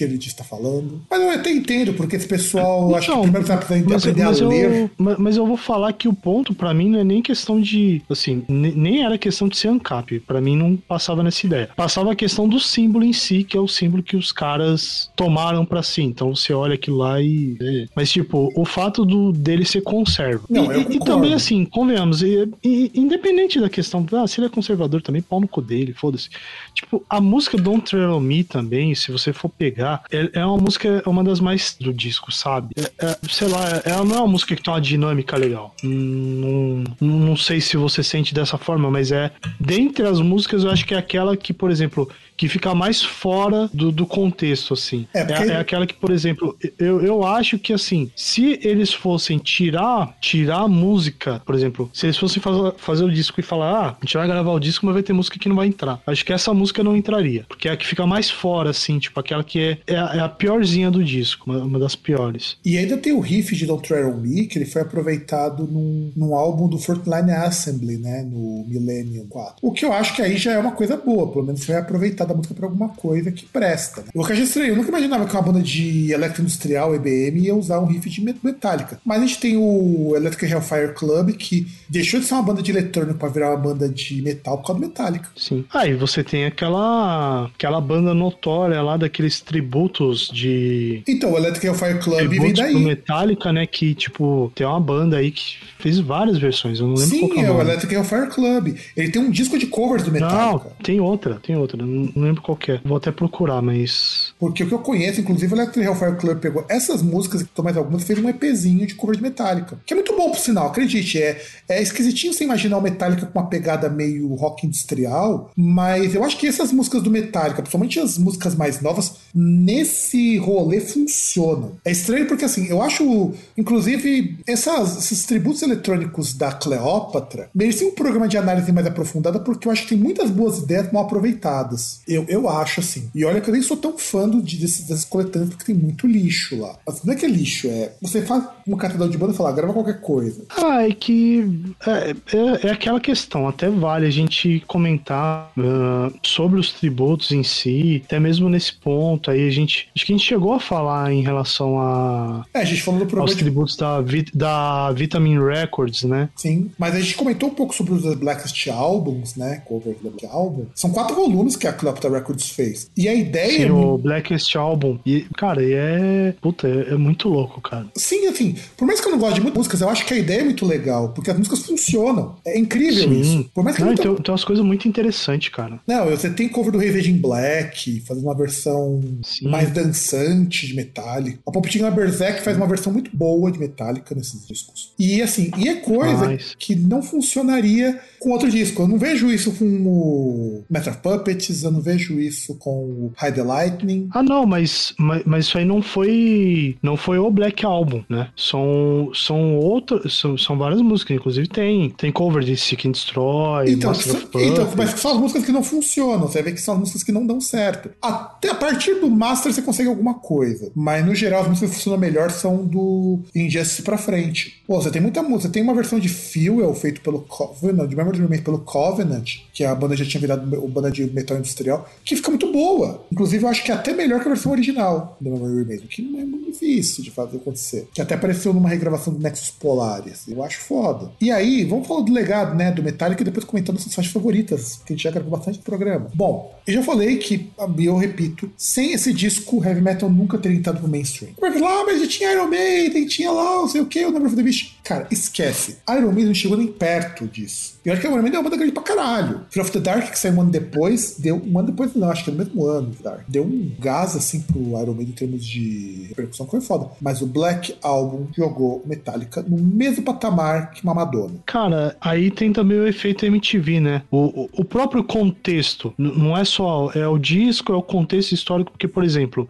ele está falando. Mas eu até entendo, porque esse pessoal então, acho que primeiro precisa mas, aprender mas a ler. Eu, mas, mas eu vou falar que o ponto para mim não é nem questão de. Assim, nem era questão de ser ANCAP. Para mim não passava nessa ideia. Passava a questão do símbolo em si, que é o símbolo que os caras tomaram para si. Então você olha aquilo lá e. Mas, tipo, o fato do, dele ser conserva. Não, e, e, também, assim, convenhamos, e, e, independente da questão, ah, se ele é conservador também, pau no cu dele, foda-se. Tipo, a música Don't on Me também, se você for pegar, é, é uma música, é uma das mais do disco, sabe? É, é, sei lá, ela não é uma música que tem uma dinâmica legal. Não, não sei se você sente dessa forma, mas é. Dentre as músicas, eu acho que é aquela que, por exemplo, que fica mais fora do, do contexto, assim. É, porque... é, é, aquela que, por exemplo, eu, eu acho que, assim, se eles fossem tirar, tirar a música, por exemplo, se eles fossem fazer, fazer o disco e falar, ah, a gente vai gravar o disco, mas vai ter música que não vai entrar. Acho que essa música não entraria, porque é a que fica mais fora, assim, tipo, aquela que é, é, a, é a piorzinha do disco, uma, uma, das piores. E ainda tem o riff de Don't Tread On Me, que ele foi aproveitado num, num álbum do Frontline Assembly, né, no Millennium 4. O que eu acho que aí já é uma coisa boa, pelo menos foi aproveitado da música pra alguma coisa que presta. Né? O que eu achei estranho, eu nunca imaginava que uma banda de electro-industrial, EBM, ia usar um riff de Metallica. Mas a gente tem o Electric Hellfire Club, que deixou de ser uma banda de eletrônico pra virar uma banda de metal por causa do Metallica. Sim. Aí ah, você tem aquela aquela banda notória lá daqueles tributos de. Então, o Electric Hellfire Club vem daí. Metallica, né? Que, tipo, tem uma banda aí que fez várias versões. Eu não lembro Sim, qual é, é o Electric Hellfire Club. Ele tem um disco de covers do Metallica. Não, tem outra, tem outra. Não, não lembro qual é. Vou até procurar, mas. Porque o que eu conheço, inclusive, o Electric Hellfire Club pegou essas músicas, que mais algumas, fez um EPzinho de cover de Metallica. Que é muito bom, por sinal, acredite. É, é esquisitinho você imaginar o Metallica com uma pegada meio rock industrial, mas eu acho que essas músicas do Metallica, principalmente as músicas mais novas, nesse rolê funcionam. É estranho porque, assim, eu acho, inclusive, essas, esses tributos eletrônicos da Cleópatra mereciam um programa de análise mais aprofundada, porque eu acho que tem muitas boas ideias mal aproveitadas. Eu, eu acho, assim. E olha que eu nem sou tão fã do, de, desses, dessas coletâneas, porque tem muito lixo lá. Mas não é que é lixo, é. Você faz uma catedral de banda e fala, grava qualquer coisa. Ah, é que. É, é, é aquela questão, até vale a gente comentar uh, sobre os tributos em si, até mesmo nesse ponto aí, a gente. Acho que a gente chegou a falar em relação a. É, a gente falou do problema. Aos tributos da, da Vitamin Records, né? Sim, mas a gente comentou um pouco sobre os Blackest Albums, né? Cover do Black Album. São quatro volumes que a Cleopatra Records fez. E a ideia. Sim, é o Blackest Album. E, cara, e é. Puta, é, é, muito louco, cara. Sim, assim, por mais que eu não goste de muitas músicas, eu acho que a ideia é muito legal, porque as músicas funcionam. É incrível Sim. isso. Por mais que não, não tem, tem umas coisas muito interessantes, cara. Não, você tem cover do Ravage in Black, fazendo uma versão Sim. mais dançante de Metallica. A Palpatine Berserk faz uma versão muito boa de Metallica nesses discos. E assim, e é coisa Mas... que não funcionaria com outro disco. Eu não vejo isso com o Metal Puppets, eu não vejo isso com o Hide the Lightning. Ah, não, mas, mas, mas, isso aí não foi não foi o Black Album, né? São, são outras, são, são várias músicas, inclusive tem, tem cover de Seek and Destroy, então, são, então, mas são as músicas que não funcionam, você vê que são as músicas que não dão certo. Até a partir do Master você consegue alguma coisa, mas no geral as músicas que funcionam melhor são do Injustice pra frente. Pô, você tem muita música, tem uma versão de Fuel feito pelo Covenant, de Memory Remains pelo Covenant, que a banda já tinha virado o banda de metal industrial, que fica muito boa. Inclusive, eu acho que é até melhor que a versão original do Memory Remains, que não é muito difícil de fazer acontecer. Que até apareceu numa regravação do Nexus Polaris. Eu acho foda. E aí, vamos falar do legado, né, do Metallica e depois comentando suas faixas favoritas, que a gente já gravou bastante programa. Bom, eu já falei que, eu repito, sem esse disco, heavy metal nunca teria entrado pro mainstream. Porque lá, mas já tinha Iron Maiden, tinha lá, não sei o que, o Number of the Beast. Cara, esquece. Iron Maiden não chegou nem perto disso. E olha que Iron Maiden é uma grande pra caralho. Fear of the Dark, que saiu um ano depois, deu um ano depois, não, acho que no mesmo ano, Dark. Deu um gás assim pro Iron Maiden em termos de repercussão, que foi foda. Mas o Black Album jogou Metallica no mesmo patamar que uma Madonna. Cara, aí tem também o efeito MTV, né? O, o, o próprio contexto, não é só é o disco, é o contexto histórico, porque, por exemplo,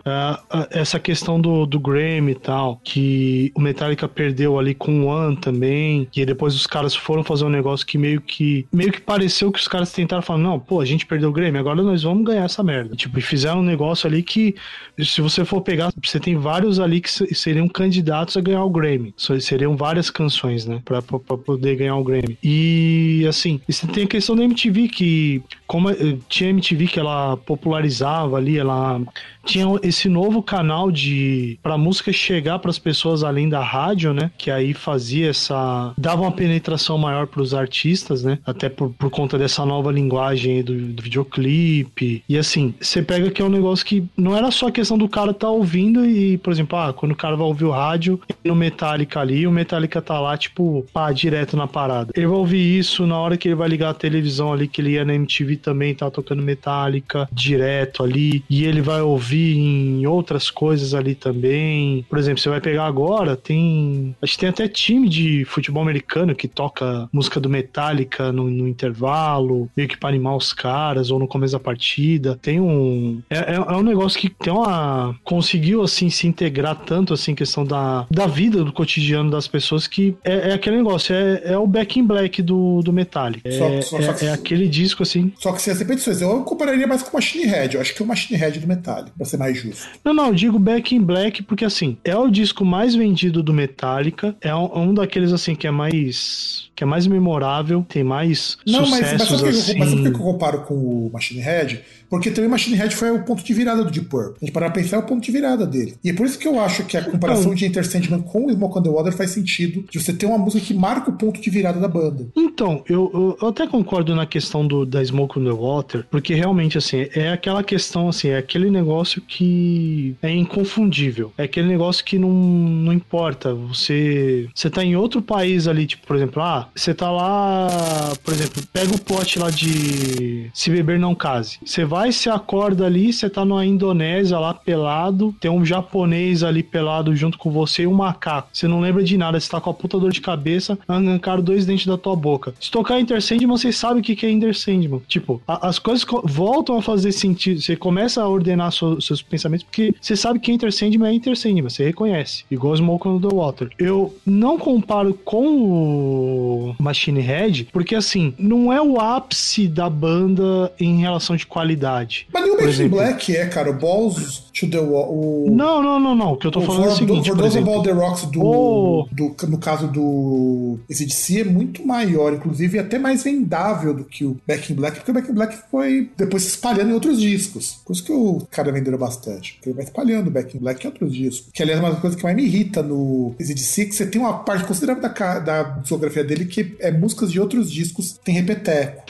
essa questão do, do Grammy e tal, que o Metallica perdeu ali com o One também, e depois os caras foram fazer um negócio que meio que meio que pareceu que os caras tentaram falar, não, pô, a gente perdeu o Grammy, agora nós vamos ganhar essa merda. Tipo, e fizeram um negócio ali que, se você for pegar, você tem vários ali que seriam candidatos a ganhar o Grammy. Seriam várias canções, né, pra, pra, pra poder ganhar o Grammy. E, assim, e você tem a questão da MTV, que como eh, tinha MTV que ela popularizava ali, ela tinha esse novo canal de para música chegar para as pessoas além da rádio, né? Que aí fazia essa dava uma penetração maior para os artistas, né? Até por, por conta dessa nova linguagem do, do videoclipe. E assim, você pega que é um negócio que não era só a questão do cara tá ouvindo e, por exemplo, ah, quando o cara vai ouvir o rádio no Metallica ali, o Metallica tá lá, tipo, pá, direto na parada. Ele vai ouvir isso na hora que ele vai ligar a televisão ali, que ele ia na MTV também, tá tocando Metallica direto ali, e ele vai ouvir em outras coisas ali também. Por exemplo, você vai pegar agora, tem. Acho que tem até time de futebol americano que toca música do Metallica no, no intervalo, meio que pra animar os caras, ou no começo da partida. Tem um. É, é, é, um negócio que tem uma. Conseguiu, assim, se integrar tanto, assim, questão da, da vida, do cotidiano das pessoas, que é, é aquele negócio, é, é o Back in Black do, do Metallica. É, só, só, só é, é aquele disco, assim. Só que sem as repetições, eu compararia mais com o Machine Head. Eu acho que é o Machine Head do Metallica ser mais justo. Não, não, eu digo Back in Black porque assim, é o disco mais vendido do Metallica, é um, um daqueles assim que é mais que é mais memorável, tem mais não, sucessos mas, mas sabe assim. Que eu, mas sabe que eu comparo com o Machine Head? Porque também Machine Head foi o ponto de virada do Deep Purple. A gente parar pra pensar, é o ponto de virada dele. E é por isso que eu acho que a comparação então, de Enter Sandman com Smoke on the Water faz sentido de você ter uma música que marca o ponto de virada da banda. Então, eu, eu, eu até concordo na questão do, da Smoke on the Water, porque realmente, assim, é aquela questão, assim, é aquele negócio que é inconfundível. É aquele negócio que não, não importa. Você, você tá em outro país ali, tipo, por exemplo, ah, você tá lá, por exemplo, pega o plot lá de Se Beber Não Case. Você vai vai, se acorda ali, você tá numa Indonésia lá pelado, tem um japonês ali pelado junto com você e um macaco. Você não lembra de nada, você tá com a puta dor de cabeça, arrancaram dois dentes da tua boca. Se tocar Enter Sandman, você sabe o que é Enter Sandman. Tipo, a, as coisas voltam a fazer sentido. Você começa a ordenar so, seus pensamentos porque você sabe que Enter Sandman é Enter Sandman, você reconhece. Igual Smoke on the Water. Eu não comparo com o Machine Head, porque assim, não é o ápice da banda em relação de qualidade verdade. Mas nem o Back Black é, cara. O Balls to the Wall. O... Não, não, não, não. O que eu tô falando é o seguinte. O For Those the Rocks do, oh. do, no caso do esse é muito maior, inclusive até mais vendável do que o Back in Black, porque o Back in Black foi depois se espalhando em outros discos. Por isso que o cara vendeu bastante. Porque ele vai espalhando o Back in Black em outros discos. Que aliás é uma das coisas que mais me irrita no DC, que você tem uma parte considerável da, da discografia dele que é músicas de outros discos, tem repeteco.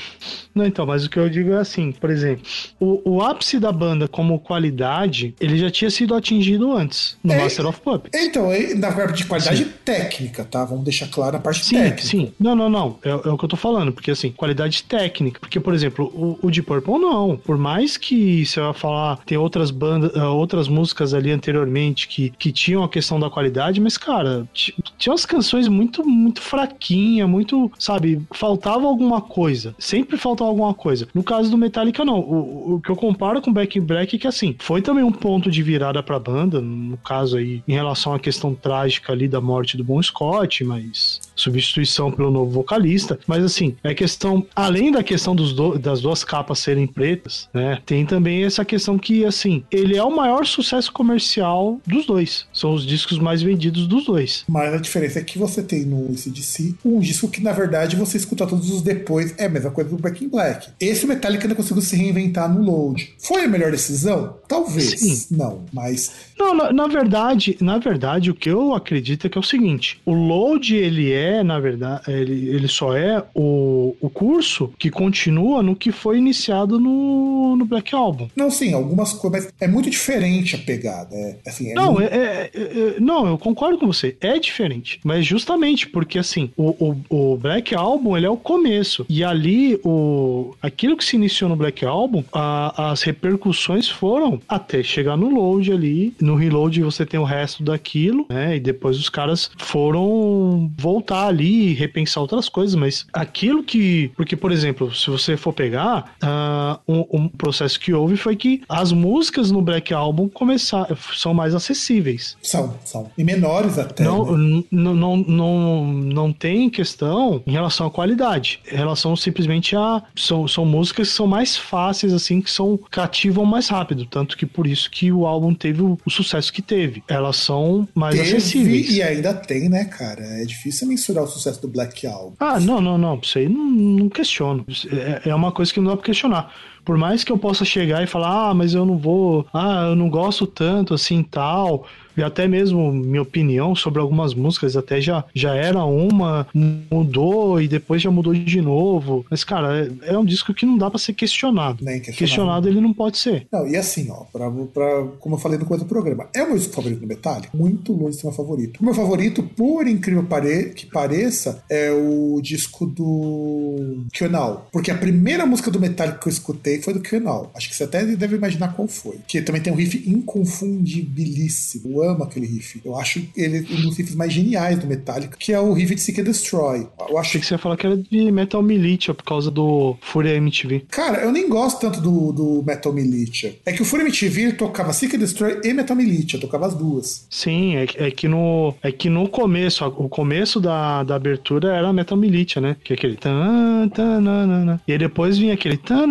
Não, então, mas o que eu digo é assim, por exemplo, o, o ápice da banda como qualidade, ele já tinha sido atingido antes, no é, Master of Puppets. Então, na parte de qualidade sim. técnica, tá? Vamos deixar claro a parte sim, técnica. Sim, não, não, não. É, é, o que eu tô falando, porque assim, qualidade técnica. Porque, por exemplo, o, o Deep Purple não. Por mais que você vai falar, tem outras bandas, uh, outras músicas ali anteriormente que, que tinham a questão da qualidade, mas, cara, tinha umas canções muito, muito fraquinha, muito, sabe, faltava alguma coisa. Sempre faltava alguma coisa. No caso do Metallica, não. O, o que eu comparo com Back in Black é que, assim, foi também um ponto de virada pra banda, no caso aí, em relação à questão trágica ali da morte do Bon Scott, mas substituição pelo novo vocalista. Mas, assim, é questão, além da questão dos do, das duas capas serem pretas, né, tem também essa questão que, assim, ele é o maior sucesso comercial dos dois. São os discos mais vendidos dos dois. Mas a diferença é que você tem no CDC um disco que, na verdade, você escuta todos os depois, é a mesma coisa do Back in Black. Esse Metallica ainda conseguiu se reinventar no Load. Foi a melhor decisão? Talvez. Sim. Não, mas. Não, na, na, verdade, na verdade, o que eu acredito é que é o seguinte: o Load ele é é, na verdade, ele, ele só é o, o curso que continua no que foi iniciado no, no Black Album. Não, sim, algumas coisas. Mas é muito diferente a pegada. É, assim, é não, muito... é, é, é, não, eu concordo com você. É diferente. Mas justamente porque, assim, o, o, o, Black Album ele é o começo. E ali, o, aquilo que se iniciou no Black Album, a, as repercussões foram até chegar no load ali. No reload você tem o resto daquilo, né? E depois os caras foram voltar ali e repensar outras coisas. Mas aquilo que. Porque, por exemplo, se você for pegar, uh, um, um, processo que houve foi que as músicas no Black Album começaram, são mais acessíveis. São, são. E menores até. Não, né? não, não, não, não tem questão em relação à qualidade. Em relação simplesmente a. São, são músicas que são mais fáceis, assim, que são cativam mais rápido. Tanto que por isso que o álbum teve o, o sucesso que teve. Elas são mais teve acessíveis. E ainda tem, né, cara? É difícil mensurar o sucesso do Black Album. Ah, não, não, não. Isso aí não, não questiono. É, é uma coisa que não dá pra questionar. Por mais que eu possa chegar e falar, ah, mas eu não vou, ah, eu não gosto tanto assim tal e até mesmo minha opinião sobre algumas músicas até já, já era uma, mudou e depois já mudou de novo. Mas, cara, é, é um disco que não dá para ser questionado. Nem questionado. questionado ele não pode ser. Não, e assim, ó, pra, pra, como eu falei no coisa do programa, é o meu disco favorito do Metallica? Muito longe de ser meu favorito. O meu favorito, por incrível pare que pareça, é o disco do Kional. Porque a primeira música do Metallica que eu escutei foi do Kional. Acho que você até deve imaginar qual foi. Que também tem um riff inconfundibilíssimo amo aquele riff. Eu acho ele um dos riffs mais geniais do Metallica, que é o riff de Seek and Destroy. Eu acho que você ia falar que era de Metal Militia por causa do Fúria MTV. Cara, eu nem gosto tanto do, do Metal Militia. É que o Fúria MTV tocava Seek and Destroy e Metal Militia, tocava as duas. Sim, é, é que no é que no começo, o começo da, da abertura era Metal Militia, né? Que é aquele tan, tan, e aí depois vinha aquele tan,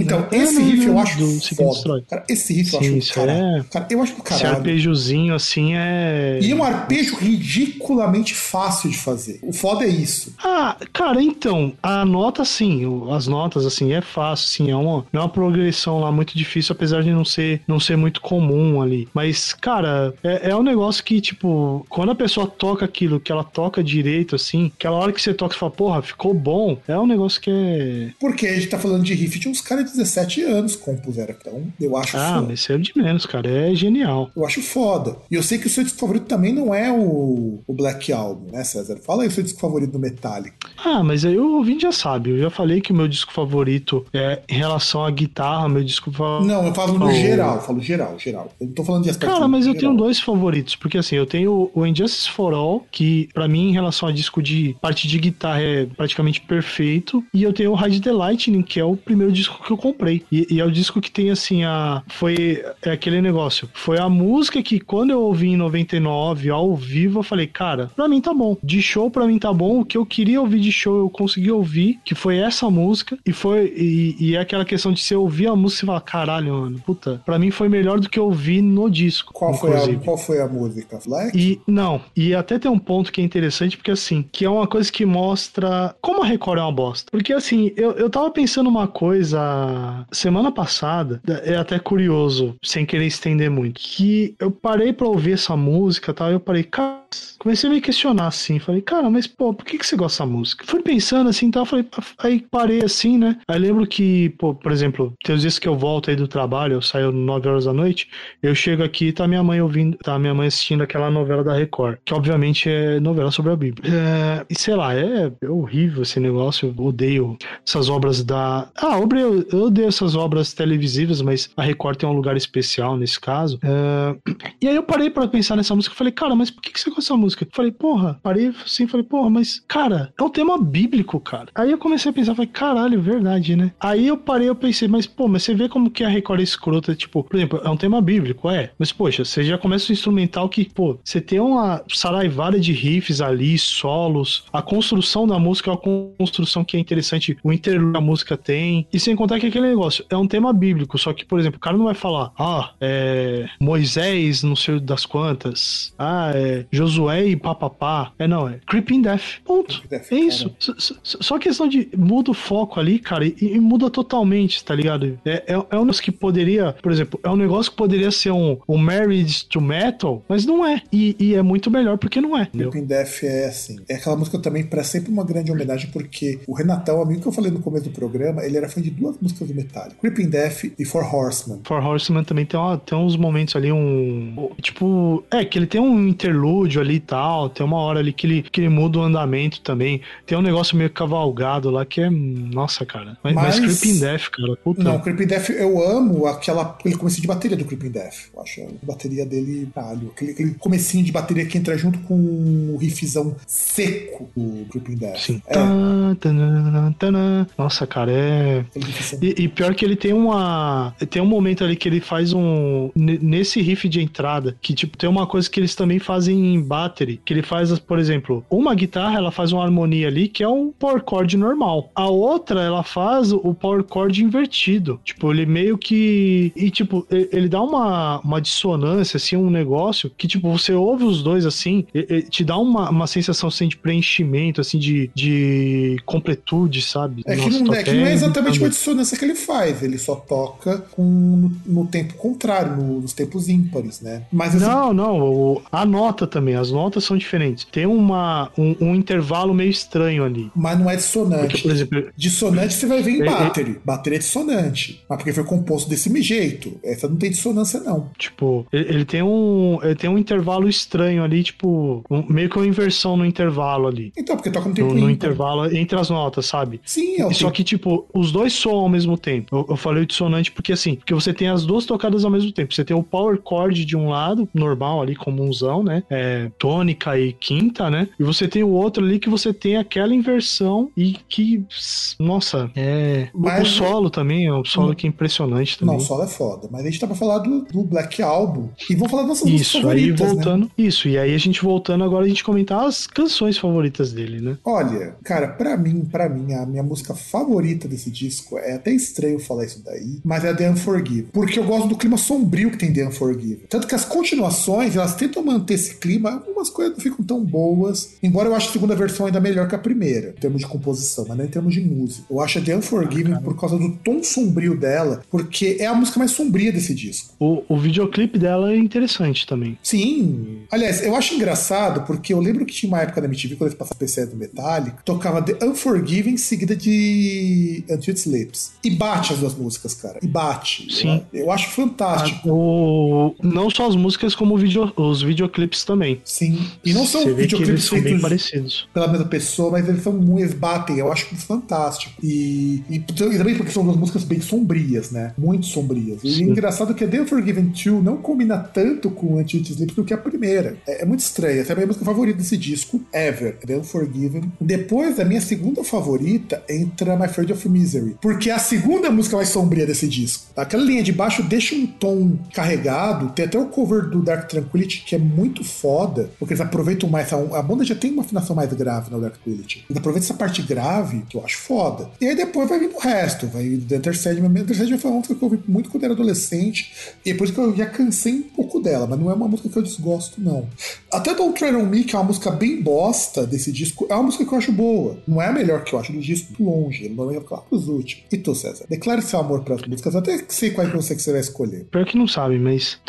Então, esse riff eu acho foda. Cara, esse riff eu Sim, acho cara, é... cara, eu acho do caralho arpejozinho assim é. E é um arpejo ridiculamente fácil de fazer. O foda é isso. Ah, cara, então, a nota, assim, as notas, assim, é fácil, sim. É uma, é uma progressão lá muito difícil, apesar de não ser, não ser muito comum ali. Mas, cara, é, é um negócio que, tipo, quando a pessoa toca aquilo, que ela toca direito, assim, aquela hora que você toca e fala, porra, ficou bom, é um negócio que é. Porque a gente tá falando de riff de uns caras de 17 anos compuseram. Então, eu acho Ah, foda. mas isso é de menos, cara. É genial. Eu acho foda. E eu sei que o seu disco favorito também não é o, o Black Album, né, César? Fala aí o seu disco favorito do Metallica. Ah, mas aí o ouvinte já sabe. Eu já falei que o meu disco favorito é em relação à guitarra, meu disco favorito. Não, eu falo no geral, eu falo geral, geral. Eu não tô falando de aspecto. Cara, mas eu geral. tenho dois favoritos, porque assim, eu tenho o Injustice for All, que para mim, em relação a disco de parte de guitarra, é praticamente perfeito. E eu tenho o Ride the Lightning, que é o primeiro disco que eu comprei. E, e é o disco que tem assim a. Foi é aquele negócio. Foi a música que quando eu ouvi em 99 ao vivo, eu falei, cara, pra mim tá bom. De show pra mim tá bom. O que eu queria ouvir de show eu consegui ouvir, que foi essa música. E foi. E, e é aquela questão de você ouvir a música e falar, caralho, mano, puta, pra mim foi melhor do que eu ouvir no disco. Qual, foi a, qual foi a música? Black? E não, e até tem um ponto que é interessante, porque assim, que é uma coisa que mostra como a Record é uma bosta. Porque assim, eu, eu tava pensando uma coisa semana passada, é até curioso, sem querer estender muito, que eu parei pra ouvir essa música tal, eu parei, cara, comecei a me questionar assim, falei, cara, mas pô, por que, que você gosta dessa música? Fui pensando assim, tal, falei, aí parei assim, né? Aí lembro que, pô, por exemplo, tem os dias que eu volto aí do trabalho, eu saio 9 horas da noite, eu chego aqui e tá minha mãe ouvindo, tá minha mãe assistindo aquela novela da Record, que obviamente é novela sobre a Bíblia. É, e sei lá, é, é, horrível esse negócio, eu odeio essas obras da. Ah, eu, eu odeio essas obras televisivas, mas a Record tem um lugar especial nesse caso. É, e aí eu parei para pensar nessa música e falei, cara, mas por que, que você gosta dessa música? Eu falei, porra, parei assim, falei, porra, mas, cara, é um tema bíblico, cara. Aí eu comecei a pensar, falei, caralho, verdade, né? Aí eu parei, eu pensei, mas, pô, mas você vê como que a Record é escrota, tipo, por exemplo, é um tema bíblico, é. Mas, poxa, você já começa o instrumental que, pô, você tem uma saraivada de riffs ali, solos, a construção da música é uma construção que é interessante, o interlúdio da música tem. E sem contar que aquele negócio é um tema bíblico, só que, por exemplo, o cara não vai falar, ah, é Moisés, não sei das quantas, ah, é Josué e papapá. É, não, é Creeping Death. Ponto. Death, é isso. Só questão de muda o foco ali, cara, e, e muda totalmente, tá ligado? É, é, é um negócio que poderia, por exemplo, é um negócio que poderia ser um, um Marriage to Metal, mas não é. E, e é muito melhor porque não é. Creeping Death é assim. É aquela música também para sempre uma grande homenagem, porque o Renatão, amigo que eu falei no começo do programa, ele era fã de duas músicas do Metallica: Creeping Death e For Horseman. For Horseman também tem, uma, tem uns momentos ali, um. Tipo, é, que ele tem um interlúdio ali tal, tem uma hora ali que ele, que ele muda o andamento também. Tem um negócio meio cavalgado lá que é. Nossa, cara. Mas, mas, mas Creeping Death, cara. Puta. Não, Creeping Death eu amo aquela, aquele comecinho de bateria do Creeping Death. Eu acho a bateria dele, caralho. Aquele, aquele comecinho de bateria que entra junto com o riffzão seco do Creeping Death. Sim. É. Nossa, cara, é. E, e, pior que ele tem uma. Tem um momento ali que ele faz um. Nesse riff de entrada, que tipo, tem uma coisa que eles também fazem em battery, que ele faz, por exemplo, uma guitarra, ela faz uma harmonia ali que é um power chord normal. A outra, ela faz o power chord invertido. Tipo, ele meio que. E tipo, ele dá uma, uma dissonância, assim, um negócio que, tipo, você ouve os dois assim, te dá uma, uma sensação assim de preenchimento, assim, de, de completude, sabe? É que, não, é que não é exatamente uma dissonância que ele faz, ele só toca com, no, no tempo contrário, no, nos tempos ímpares, né? Mas assim... Não, não, a nota também, as notas são diferentes. Tem uma, um, um intervalo meio estranho ali. Mas não é dissonante. Porque, por exemplo, dissonante você vai ver em é, é battery. É... Battery é dissonante. Mas porque foi composto desse jeito. Essa não tem dissonância, não. Tipo, ele, ele tem um. Ele tem um intervalo estranho ali, tipo, um, meio que uma inversão no intervalo ali. Então, porque toca no tempo No, no intervalo entre as notas, sabe? Sim, é Só que, tipo, os dois soam ao mesmo tempo. Eu, eu falei dissonante porque assim, porque você tem as duas tocadas ao mesmo tempo. Você tem o power chord de um lado, normal ali, comunzão, né? É, tônica e quinta, né? E você tem o outro ali que você tem aquela inversão e que. Nossa, é. Mas... O solo também, é um solo que é impressionante também. Não, o solo é foda. Mas a gente tá pra falar do, do Black Album. E vamos falar das nossas Isso, aí né? voltando. Né? Isso, e aí a gente voltando agora a gente comentar as canções favoritas dele, né? Olha, cara, pra mim, para mim, a minha música favorita desse disco é até estranho falar isso daí, mas é The Unforgiven. Porque eu gosto do clima sombrio que tem The Unforgiven. Tanto que as continuações, elas tentam manter esse clima, algumas coisas não ficam tão boas. Embora eu ache a segunda versão ainda melhor que a primeira, em termos de composição, mas não em termos de música. Eu acho a The Unforgiven ah, por causa do tom sombrio dela, porque é a música mais sombria desse disco. O, o videoclipe dela é interessante também. Sim. Aliás, eu acho engraçado porque eu lembro que tinha uma época da MTV, quando eles passavam PC do Metallica, tocava The Unforgiven seguida de Until It Sleeps. E bate as duas músicas, cara. E bate. Sim. Eu, eu acho fantástico. Ah, o... Não só as músicas, como video... os videoclipes também. Sim. E não são videoclipes feitos bem parecidos. pela mesma pessoa, mas eles são eles batem. Eu acho fantástico. E, e, e também porque são duas músicas bem sombrias, né? Muito sombrias. E Sim. é engraçado que a The Unforgiven 2 não combina tanto com Sleeps do que a primeira. É, é muito estranha. Essa é a minha música favorita desse disco, ever. The Unforgiven. Depois, a minha segunda favorita entra My Friend of Misery. Porque é a segunda música mais sombria desse disco. Aquela linha de baixo deixa um tom carregado. Tem até o cover do Dark Tranquility que é muito foda, porque eles aproveitam mais. A, banda já tem uma afinação mais grave no Dark Tranquility. Eles aproveitam essa parte grave, que eu acho foda. E aí depois vai vir o resto. Vai The Enter Sandman. The Sandman foi uma música que eu ouvi muito quando era adolescente. E é por isso que eu já cansei um pouco dela, mas não é uma música que eu desgosto, não. Até Don't Tread On Me, que é uma música bem bosta desse disco, é uma música que eu acho boa. Não é a melhor que eu acho do disco, longe. Ele não é claro pros últimos. E tu, César? Declare seu amor pelas músicas, até que sei qual é que você, que você vai escolher. Pior que não sabe, mas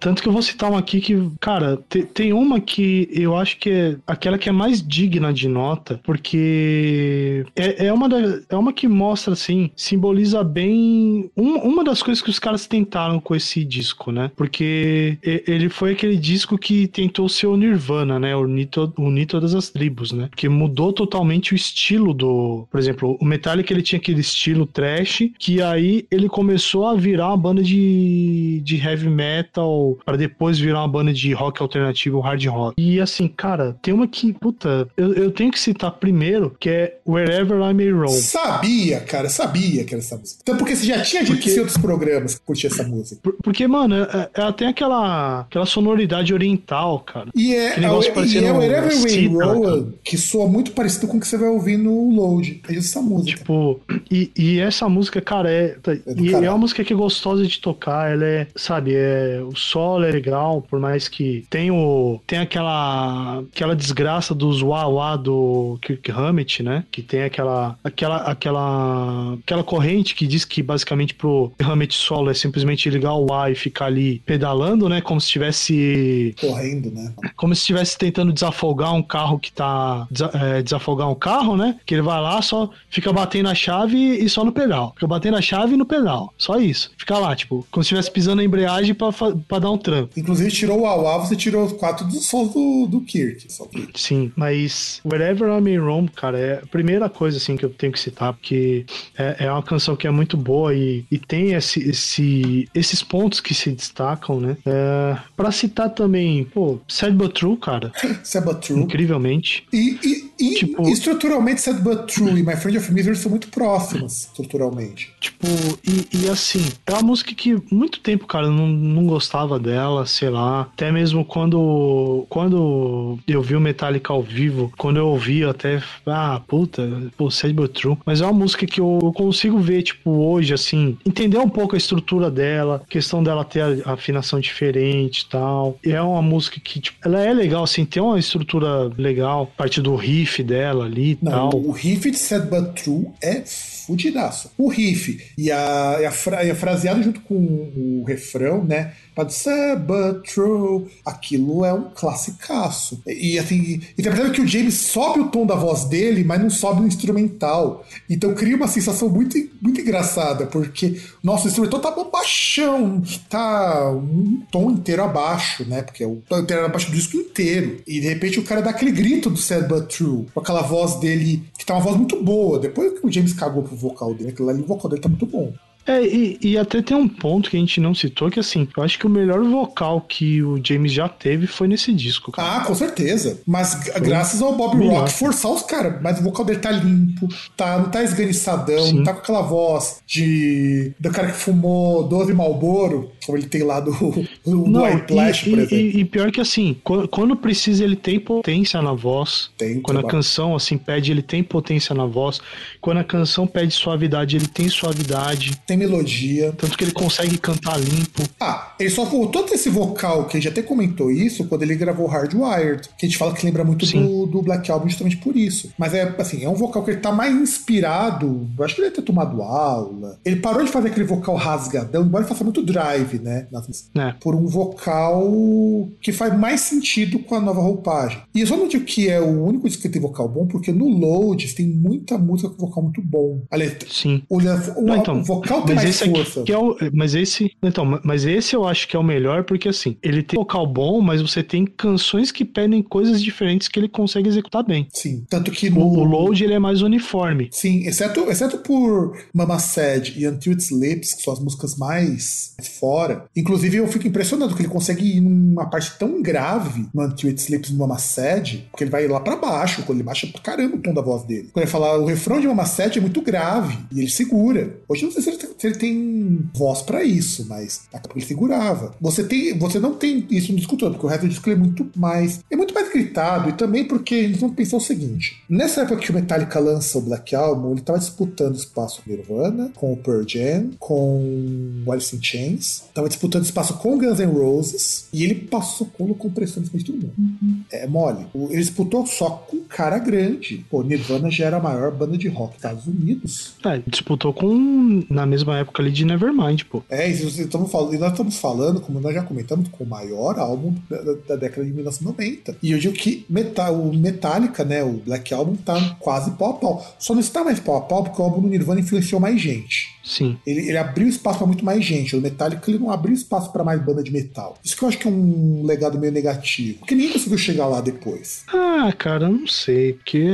tanto que eu vou citar uma aqui que, cara, te, tem uma que eu acho que é aquela que é mais digna de nota, porque é, é, uma, da, é uma que mostra, assim, simboliza bem um, uma das coisas que os caras tentaram com esse disco, né? Porque ele foi aquele disco que tentou ser o Nirvana, né? Unir, to, unir todas as tribos, né? Que mudou totalmente o estilo do. Por exemplo, o Metallica ele tinha aquele estilo trash, que aí ele começou a virar uma banda de, de heavy metal, para depois virar uma banda de rock alternativo, hard rock. E assim, cara, tem uma que, puta, eu, eu tenho que citar primeiro, que é Wherever I May Roam. Sabia, cara, sabia que era essa música. Então, porque você já tinha dito porque... em outros programas que curtia essa música. Porque, mano, é, ela tem aquela, aquela sonoridade oriental, cara. E é, é, e é Wherever We Roll, que soa muito parecido com o que você vai ouvir no Load. É essa música. Tipo, E, e essa música, cara, é. do e é uma música que é gostosa de tocar. Ela é, sabe, é, o solo é legal, por mais que tem o. Tem aquela. aquela desgraça dos wah-wah do Kirk Hammett, né? Que tem aquela. aquela. aquela. aquela corrente que diz que basicamente pro Hammett solo é simplesmente ligar o wah e ficar ali pedalando, né? Como se estivesse Correndo, né? como se estivesse tentando desafogar um carro que tá. é, desafogar um carro, né? Que ele vai lá, só fica batendo a chave e só no pedal. Fica batendo a chave e no pedal. Só isso. Fica lá, tipo, como se estivesse pisando na embreagem pra dar um trampo. Inclusive, tirou o Awa, você tirou os quatro dos sons do, do Kirk. Só que Sim, mas Wherever I'm in Rome, cara, é a primeira coisa assim que eu tenho que citar, porque é, é uma canção que é muito boa e, e tem esse, esse- esses pontos que se destacam, né? É, pra citar também, pô, Sad But True, cara, *laughs* Sabbath True. incrivelmente. E, e, e Tipo- estruturalmente, Sad But True e My Friend of Misery são muito próximas, estruturalmente. Tipo, e, e assim, é uma música que muito tempo, cara, eu não, não gostava dela, sei lá. Até mesmo quando, quando eu vi o Metallica ao vivo, quando eu ouvi, eu até, ah, puta, pô, Sad But True. Mas é uma música que eu, eu consigo ver, tipo, hoje, assim, entender um pouco a estrutura dela, questão dela ter a, a afinação diferente e tal. E é uma música que, tipo, ela é legal, assim, tem uma estrutura legal, parte do riff dela ali e Não, tal. o riff de Sad But True é fudidaço. O riff e a, e a, fra, e a fraseada junto com o refrão, né? Pode ser but true. Aquilo é um classicaço. E, assim, e percebe que o James sobe o tom da voz dele, mas não sobe no instrumental. Então cria uma sensação muito, muito engraçada, porque nosso instrumental tá baixão, tá um tom inteiro abaixo, né? Porque é o tom inteiro abaixo do disco inteiro. E de repente o cara dá aquele grito do Sad But True, com aquela voz dele, que tá uma voz muito boa. Depois que o James cagou pro vocal dele, aquilo ali, o vocal dele tá muito bom. É, e, e até tem um ponto que a gente não citou, que assim, eu acho que o melhor vocal que o James já teve foi nesse disco, cara. Ah, com certeza. Mas g- graças ao Bob melhor. Rock forçar os caras. Mas o vocal dele tá limpo, tá, não tá esganiçadão, não tá com aquela voz de do cara que fumou 12 Malboro, como ele tem lá do, *laughs* do Não, White Flash, por exemplo. e- e pior que assim, qu- quando precisa ele tem potência na voz. Tem, quando a canção assim pede, ele tem potência na voz. Quando a canção pede suavidade, ele tem suavidade. Tem melodia. Tanto que ele consegue cantar limpo. Ah, ele só voltou esse vocal, que a gente até comentou isso, quando ele gravou Hardwired, que a gente fala que lembra muito do, do Black Album justamente por isso. Mas é assim, é um vocal que ele tá mais inspirado, eu acho que ele deve ter tomado aula. Ele parou de fazer aquele vocal rasgadão, embora ele faça muito drive, né? né? por um vocal que faz mais sentido com a nova roupagem. E eu só não digo que é o único disco que tem vocal bom, porque no Loads tem muita música com vocal muito bom. Aliás, Sim. o, o- Não, então, o vocal tem mas mais esse aqui força. que é o, mas esse, então, mas esse eu acho que é o melhor porque assim, ele tem vocal bom, mas você tem canções que pedem coisas diferentes que ele consegue executar bem. Sim, tanto que O, no o Load ele é mais uniforme. Sim, exceto, exceto por Mama Sad e Until It Sleeps, que são as músicas mais fora. Inclusive, eu fico impressionado que ele consegue ir numa parte tão grave no Until It Sleeps no Mama Sad, porque ele vai lá pra baixo, quando ele baixa pra caramba o tom da voz dele. Quando ele fala, o refrão de Mama Sad é muito grave, e ele segura. Hoje eu não sei se ele, tem- se ele tem voz pra isso, mas ele segurava. Você, tem, você não tem isso no disco todo, porque o resto do disco é muito mais. É muito mais gritado, e também porque eles vão pensar o seguinte: nessa época que o Metallica lança o Black Album, ele tava disputando espaço com Nirvana, com o Pearl Jam, com o Alice in Chains, tava disputando espaço com Guns N' Roses, e ele passou colo com pressão em cima de todo mundo. É mole. O- Ele disputou só com cara grande. Pô, Nirvana já era a maior banda de rock dos Estados Unidos. É, disputou com na mesma época ali de Nevermind, pô. É, e nós estamos falando, nós estamos falando, como nós já comentamos, com o maior álbum da, da- da década de 1990. E eu digo que Meta- o Metallica, né, o Black Album, tá quase pau a pau. Só não está mais pau a pau porque o álbum do Nirvana influenciou mais gente. Sim. Ele, ele abriu espaço para muito mais gente. O Metallica ele não abriu espaço para mais banda de metal. Isso que eu acho que é um legado meio negativo. Porque ninguém conseguiu chegar lá depois. Ah, cara, eu não sei, porque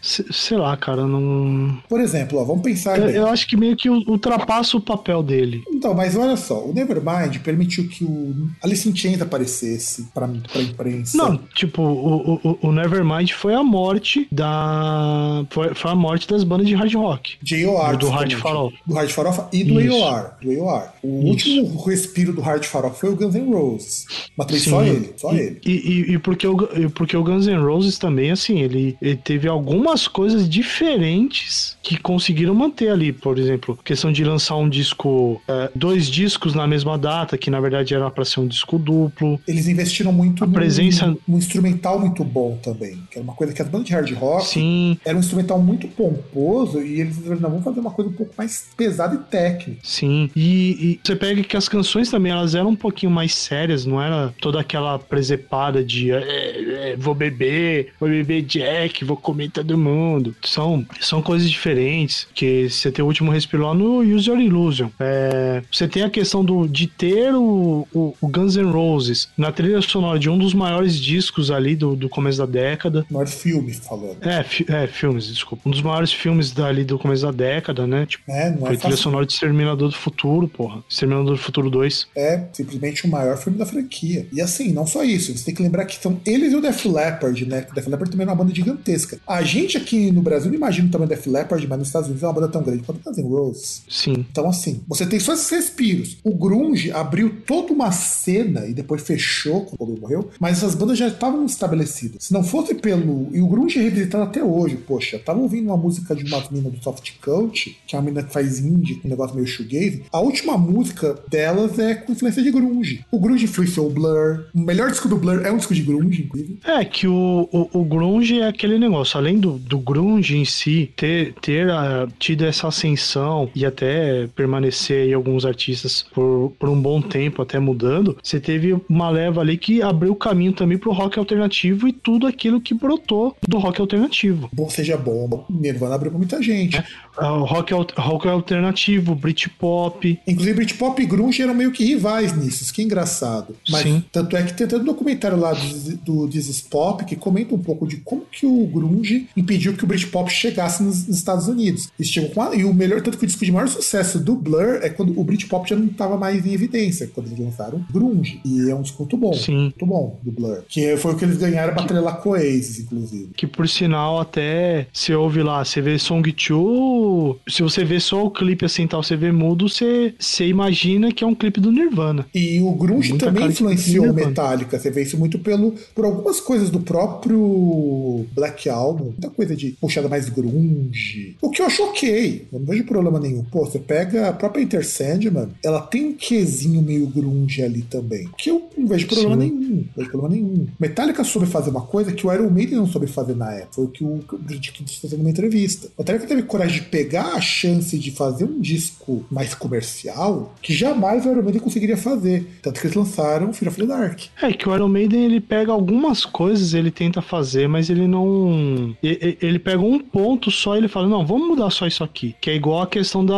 se- sei lá, cara, não Por exemplo, ó, vamos pensar eu, eu acho que meio que ultrapassa o papel dele. Então, mas olha só, o Nevermind permitiu que o Alice in Chains aparecesse pra, pra imprensa. Não, tipo, o, o, o Nevermind foi a morte da. Foi, foi a morte das bandas de hard rock. JOR. Do Hard principalmente. Farofa. Do Hard Farofa e do Isso. AOR. Do AOR. O Isso. último respiro do Hard Farofa foi o Guns N' Roses. Sim. só ele. Só e, ele. E, e, e porque, o, e porque o Guns N' Roses também, assim, ele, ele teve algumas coisas diferentes que conseguiram manter ali, por exemplo, questão de lançar um disco, é, dois discos na mesma data, que na verdade era para ser um disco duplo. Eles investiram muito a num, presença... num instrumental muito bom também, que era uma coisa que as bandas de hard rock Sim. era um instrumental muito pomposo e eles não vão fazer uma coisa um pouco mais pesada e técnica. Sim, e, e, você pega que as canções também elas eram um pouquinho mais sérias, não era toda aquela presepada de é, é, vou beber, vou beber Jack, vou comer todo mundo. São, são coisas diferentes, que você tem o último respiro lá no Use Your Illusion. É, você tem a questão do, de ter o, o, o, Guns N' Roses na trilha sonora de um dos maiores discos ali do, do começo da década. Maior filme, falando. É, fi, é, filmes, desculpa. Um dos maiores filmes dali do começo da década, né? Tipo, é, não foi é trilha sonora de Exterminador do Futuro, porra. Exterminador do Futuro 2. É, simplesmente o maior filme da franquia. E assim, não só isso, você tem que lembrar que são eles e o Def Leppard, né? O Def Leppard também é uma banda gigantesca. A gente aqui no Brasil não imagina também o Def Leppard, mas nos Estados Unidos é uma banda tão grande quanto Guns N' Roses. Sim. Então, assim, você tem só esses respiros. O Grunge abriu toda uma cena e depois fechou quando o Bob morreu, mas essas bandas já estavam estabelecidas. Se não fosse pelo. E o Grunge é revisitado até hoje, poxa. Eu tava ouvindo uma música de uma menina do Soft Cult, que é uma menina que faz indie, com um negócio meio shoegaze. A última música delas é com influência de Grunge. O Grunge influenciou o Blur. O melhor disco do Blur é um disco de Grunge, inclusive. É, que o, o, o Grunge é aquele negócio. Além do, do Grunge em si ter, ter uh, tido essa ascensão e até permanecer aí alguns artistas por, por um bom tempo, até mudando, você teve uma leva ali que abriu o caminho também pro rock alternativo e tudo aquilo que brotou do rock alternativo. Bom seja bom, Nirvana abriu pra muita gente. É, uh, rock, rock alternativo, Britpop. Inclusive, Britpop e Grunge eram meio que rivais nisso, isso que é engraçado. Mas Sim. tanto é que tem até um documentário lá do, do This Pop que comenta um pouco de como que o Grunge impediu que o Britpop chegasse nos, nos Estados Unidos. Eles chegam com a, e o melhor, tanto que o disco de maior sucesso do Blur é quando o Britpop já não estava mais em evidência, quando eles lançaram Grunge. E é um disco muito bom. Sim. Muito bom do Blur. Que foi o que eles ganharam pra trilha com Oasis, inclusive. Que por sinal, até você ouve lá, você vê Song 2, se você vê só o clipe assim tal, você vê mudo, você, você imagina que é um clipe do Nirvana. E o Grunge Muita também influenciou o Metallica. Você vê isso muito pelo, por algumas coisas do próprio Black Album. Muita coisa de puxada mais grunge. O que eu acho ok. Eu não vejo problema nenhum. Pô, você pega a própria Enter Sandman, ela tem um quesinho meio grunge ali também. Que eu não vejo problema Sim. nenhum. Não vejo problema nenhum. Metallica soube fazer uma coisa que o Iron Maiden não soube fazer na época. Foi o que o Brad disse fazendo uma entrevista. Metallica teve coragem de pegar a chance de fazer um disco mais comercial que jamais o Iron Maiden conseguiria fazer. Tanto que eles lançaram Fear of the Dark. É que o Iron Maiden ele pega algumas coisas, ele tenta fazer, mas ele não. Ele pega um ponto só e ele fala: não, vamos mudar só isso aqui. Que é igual a questão da,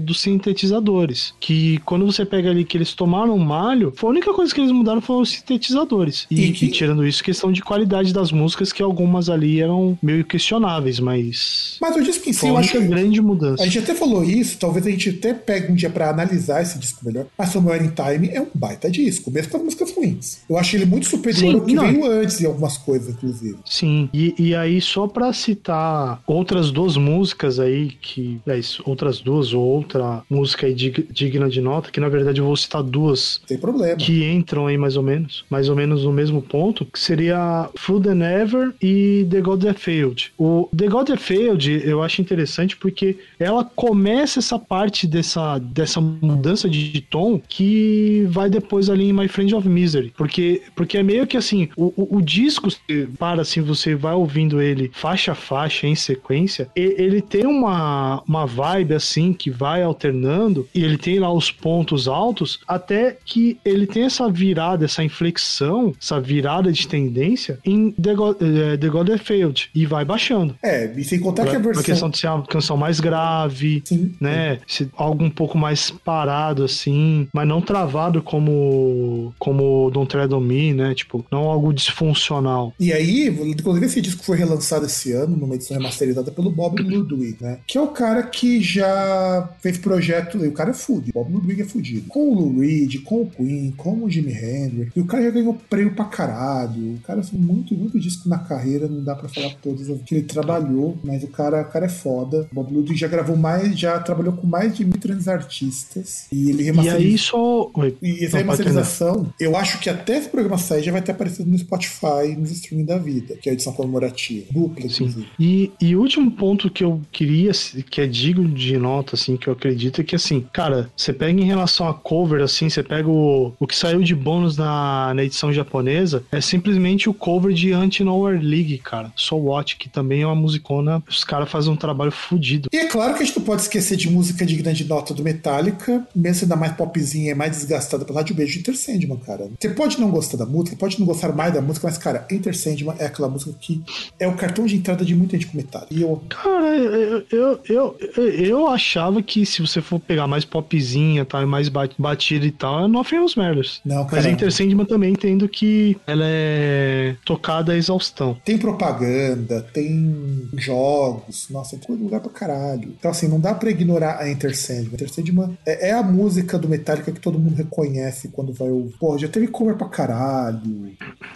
dos sintetizadores. Que quando você pega ali que eles tomaram malho, foi a única coisa que eles mudaram foram os sintetizadores. E, e, que... e tirando isso, questão de qualidade das músicas, que algumas ali eram meio questionáveis, mas. Mas eu disse que sim, eu acho que grande mudança. A gente até falou isso, talvez a gente até pegue um dia para analisar esse disco melhor. Mas Somewhere in Time é um baita disco, mesmo com as músicas ruins. Eu acho ele muito superior sim, ao que não. veio antes em algumas coisas, inclusive. Sim, e, e aí só para citar outras duas músicas aí, que. É outras duas, ou outra música aí digna de nota, que na verdade eu vou citar duas. Sem problema. Que entram aí mais ou menos, mais ou menos no mesmo ponto, que seria Through the Never e The God That Failed. O The God That Failed eu acho interessante porque ela começa essa parte dessa, dessa mudança de tom que vai depois ali em My Friend of Misery. Porque, porque é meio que assim, o, o, o disco, para assim, você vai ouvindo ele faixa a faixa em sequência, ele tem uma, uma vibe assim que vai alternando e ele tem lá os pontos altos até que ele tem essa virada, essa inflexão, essa virada de tendência em The God, uh, The God Failed e vai baixando. É, e sem contar pra, que a versão... A questão de ser uma canção mais grave, sim, né? Sim. Algo um pouco mais parado, assim, mas não travado como como Don't Tread on Me, né? Tipo, não algo disfuncional. E aí, inclusive esse disco foi relançado esse ano, numa edição remasterizada pelo Bob Ludwig, né? Que é o cara que já fez projeto, o cara é fudido, Bob Ludwig é fudido. Com o Lou Reed, com o Queen, com o Jimi Hendrix, e o cara já ganhou prêmio pra caralho. O cara, assim, muito, muito disco na carreira, não dá pra falar todas as que ele trabalhou, mas o cara, o cara é foda. Bob Ludwig já gravou mais, já trabalhou com mais de 1.300 artistas. E ele remasterizou. E aí só. E essa remasterização, eu acho que até esse programa sair já vai ter aparecido no Spotify, nos streaming da vida, que é a edição comemorativa. Dupla, Sim. E, e o último ponto que eu queria, que é digno de nota, assim, que eu acredito, é que, assim, cara, você pega em relação a cover, assim, você pega o, o que saiu de bônus na, na edição japonesa, é simplesmente o cover de Anti-Nowhere League, cara. So What, que também é uma musicona, os caras fazem um trabalho fodido. E é claro que a gente não pode esquecer de música de grande nota do Metallica, mesmo sendo mais popzinha e mais desgastada pela Rádio Beijo de Enter Sandman, cara. Você pode não gostar da música, pode não gostar mais da música, mas, cara, Enter Sandman é aquela música que é o cartão de entrada de muita gente com Metallica. E eu... Cara, eu, eu, eu, eu, achava que se você for pegar mais popzinha, tá, mais batida e tal, é Nothing Else Matters. Não, cara. Mas Enter Sandman também entendo que ela é tocada à exaustão. Tem propaganda, tem jogos, nossa, tem lugar pra caralho. Então, assim, não dá pra ignorar a Enter Sandman. Enter Sandman é, é a música do Metallica que todo mundo reconhece quando vai ouvir. Pô, já teve cover pra caralho,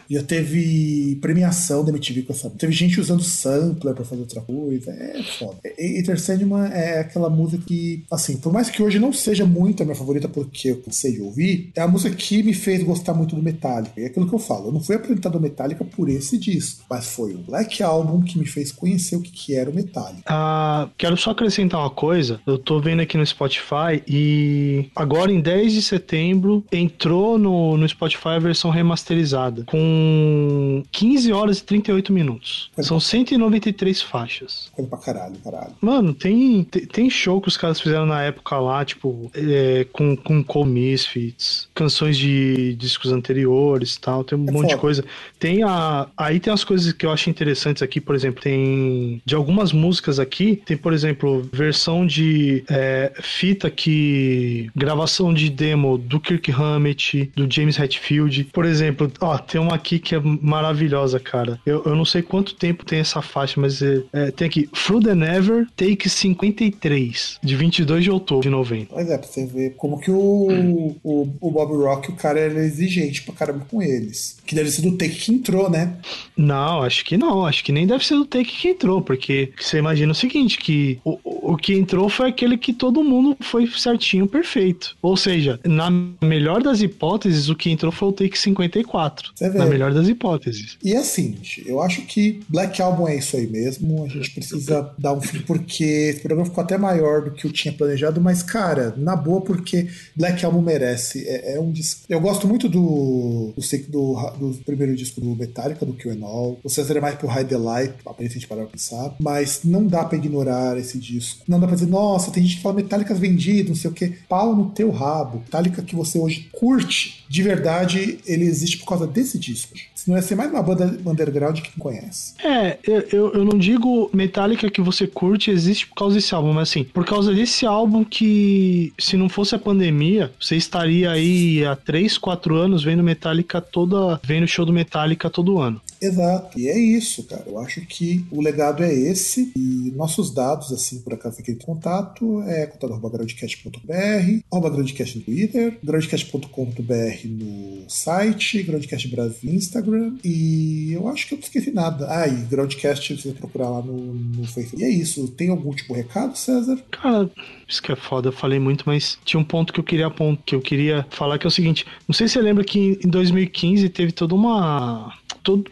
já teve premiação da MTV com essa. Teve gente usando sampler pra fazer outra coisa. É foda. Enter Sandman é aquela música que, assim, por mais que hoje não seja muito a minha favorita porque eu cansei de ouvir, é a música que me fez gostar muito do Metallica. E é aquilo que eu falo, eu não fui apresentado ao Metallica por esse disco, mas foi o Black Album que me fez conhecer o que, que era o Metallica. Ah, quero só acrescentar uma coisa, eu tô vendo aqui no Spotify e agora em 10 de setembro entrou no, no Spotify a versão remasterizada, com 15 horas e 38 minutos. São 193 faixas. Coisa pra caralho, caralho. Mano, tem, tem, tem show que os caras fizeram na época lá, tipo, é, com, com Cole Misfits, canções de discos anteriores e tal, tem um é monte foda. de coisa. Tem a. Aí tem as coisas que eu acho interessantes aqui, por exemplo, tem. De algumas músicas aqui, tem, por exemplo, versão de é, fita que. gravação de demo do Kirk Hammett, do James Hetfield. Por exemplo, ó, tem uma aqui que é maravilhosa, cara. Eu, eu não sei quanto tempo tem essa faixa, mas é, é, tem aqui Through the Never, Take 53, de 22 de outubro de 90. Mas é, pra você ver como que o, o, o Bob Rock, o cara era exigente pra caramba com eles. Que deve ser do Take que entrou, né? Não, acho que não. Acho que nem deve ser do Take que entrou, porque você imagina o seguinte, que o, o que entrou foi aquele que todo mundo foi certinho, perfeito. Ou seja, na melhor das hipóteses, o que entrou foi o Take 54. Na melhor das hipóteses. E assim, eu acho que Black Album é isso aí mesmo. A gente precisa dar um fim, porque esse programa ficou até maior do que eu tinha planejado, mas, cara, na boa, porque Black Album merece. É, é um disco. Eu gosto muito do, do, do, do primeiro disco do Metallica, do Kill and All. O César é mais pro High Delight, aparentemente para pensar. Mas não dá para ignorar esse disco. Não dá pra dizer, nossa, tem gente que fala Metallica vendido, não sei o que. Pau no teu rabo. Metallica que você hoje curte, de verdade, ele existe por causa desse disco. Senão ia ser mais uma banda underground que não conhece. É, eu, eu não digo Metallica que você curte existe por causa desse álbum, mas assim, por causa desse álbum que, se não fosse a pandemia, você estaria aí há 3, 4 anos vendo Metallica toda. vendo show do Metallica todo ano. Exato. E é isso, cara. Eu acho que o legado é esse. E nossos dados, assim, por acaso aquele contato, é contato.groundcast.br, arroba groundcast no Twitter, groundcast.com.br no site, Groundcast Brasil Instagram. E eu acho que eu não esqueci nada. Ah, e Groundcast você procurar lá no, no Facebook. E é isso. Tem algum tipo de recado, César? Cara, isso que é foda, eu falei muito, mas tinha um ponto que eu queria que eu queria falar que é o seguinte: não sei se você lembra que em 2015 teve toda uma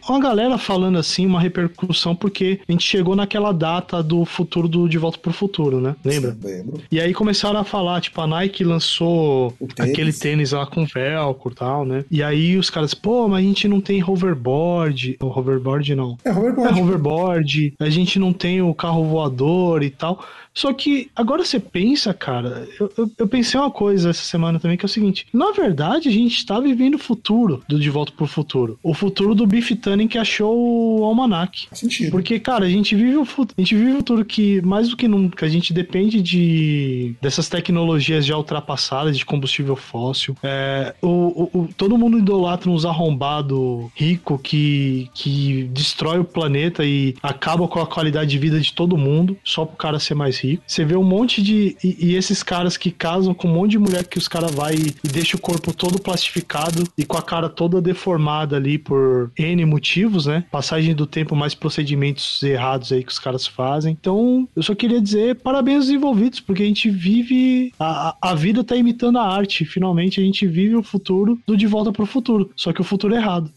uma galera falando assim, uma repercussão, porque a gente chegou naquela data do futuro do De Volta pro Futuro, né? Lembra? Lembro. E aí começaram a falar, tipo, a Nike lançou tênis. aquele tênis lá com velcro e tal, né? E aí os caras, pô, mas a gente não tem hoverboard. O hoverboard não. É hoverboard. É hoverboard. A gente não tem o carro voador e tal. Só que agora você pensa, cara, eu, eu, eu, pensei uma coisa essa semana também, que é o seguinte: na verdade, a gente está vivendo o futuro do De Volta pro Futuro. O futuro do Biff Tannen que achou o almanac. Sentido. Porque, cara, a gente vive o futuro, a gente vive o futuro que, mais do que nunca, a gente depende de dessas tecnologias já ultrapassadas de combustível fóssil. É, o, o, o, todo mundo idolatra uns arrombados rico que, que destrói o planeta e acaba com a qualidade de vida de todo mundo, só pro cara ser mais rico Você vê um monte de. E, e, esses caras que casam com um monte de mulher que os caras vai e, e deixa o corpo todo plastificado e com a cara toda deformada ali por N motivos, né? Passagem do tempo, mais procedimentos errados aí que os caras fazem. Então, eu só queria dizer parabéns aos envolvidos, porque a gente vive. A, a vida tá imitando a arte. Finalmente a gente vive o futuro do De Volta pro Futuro. Só que o futuro é errado.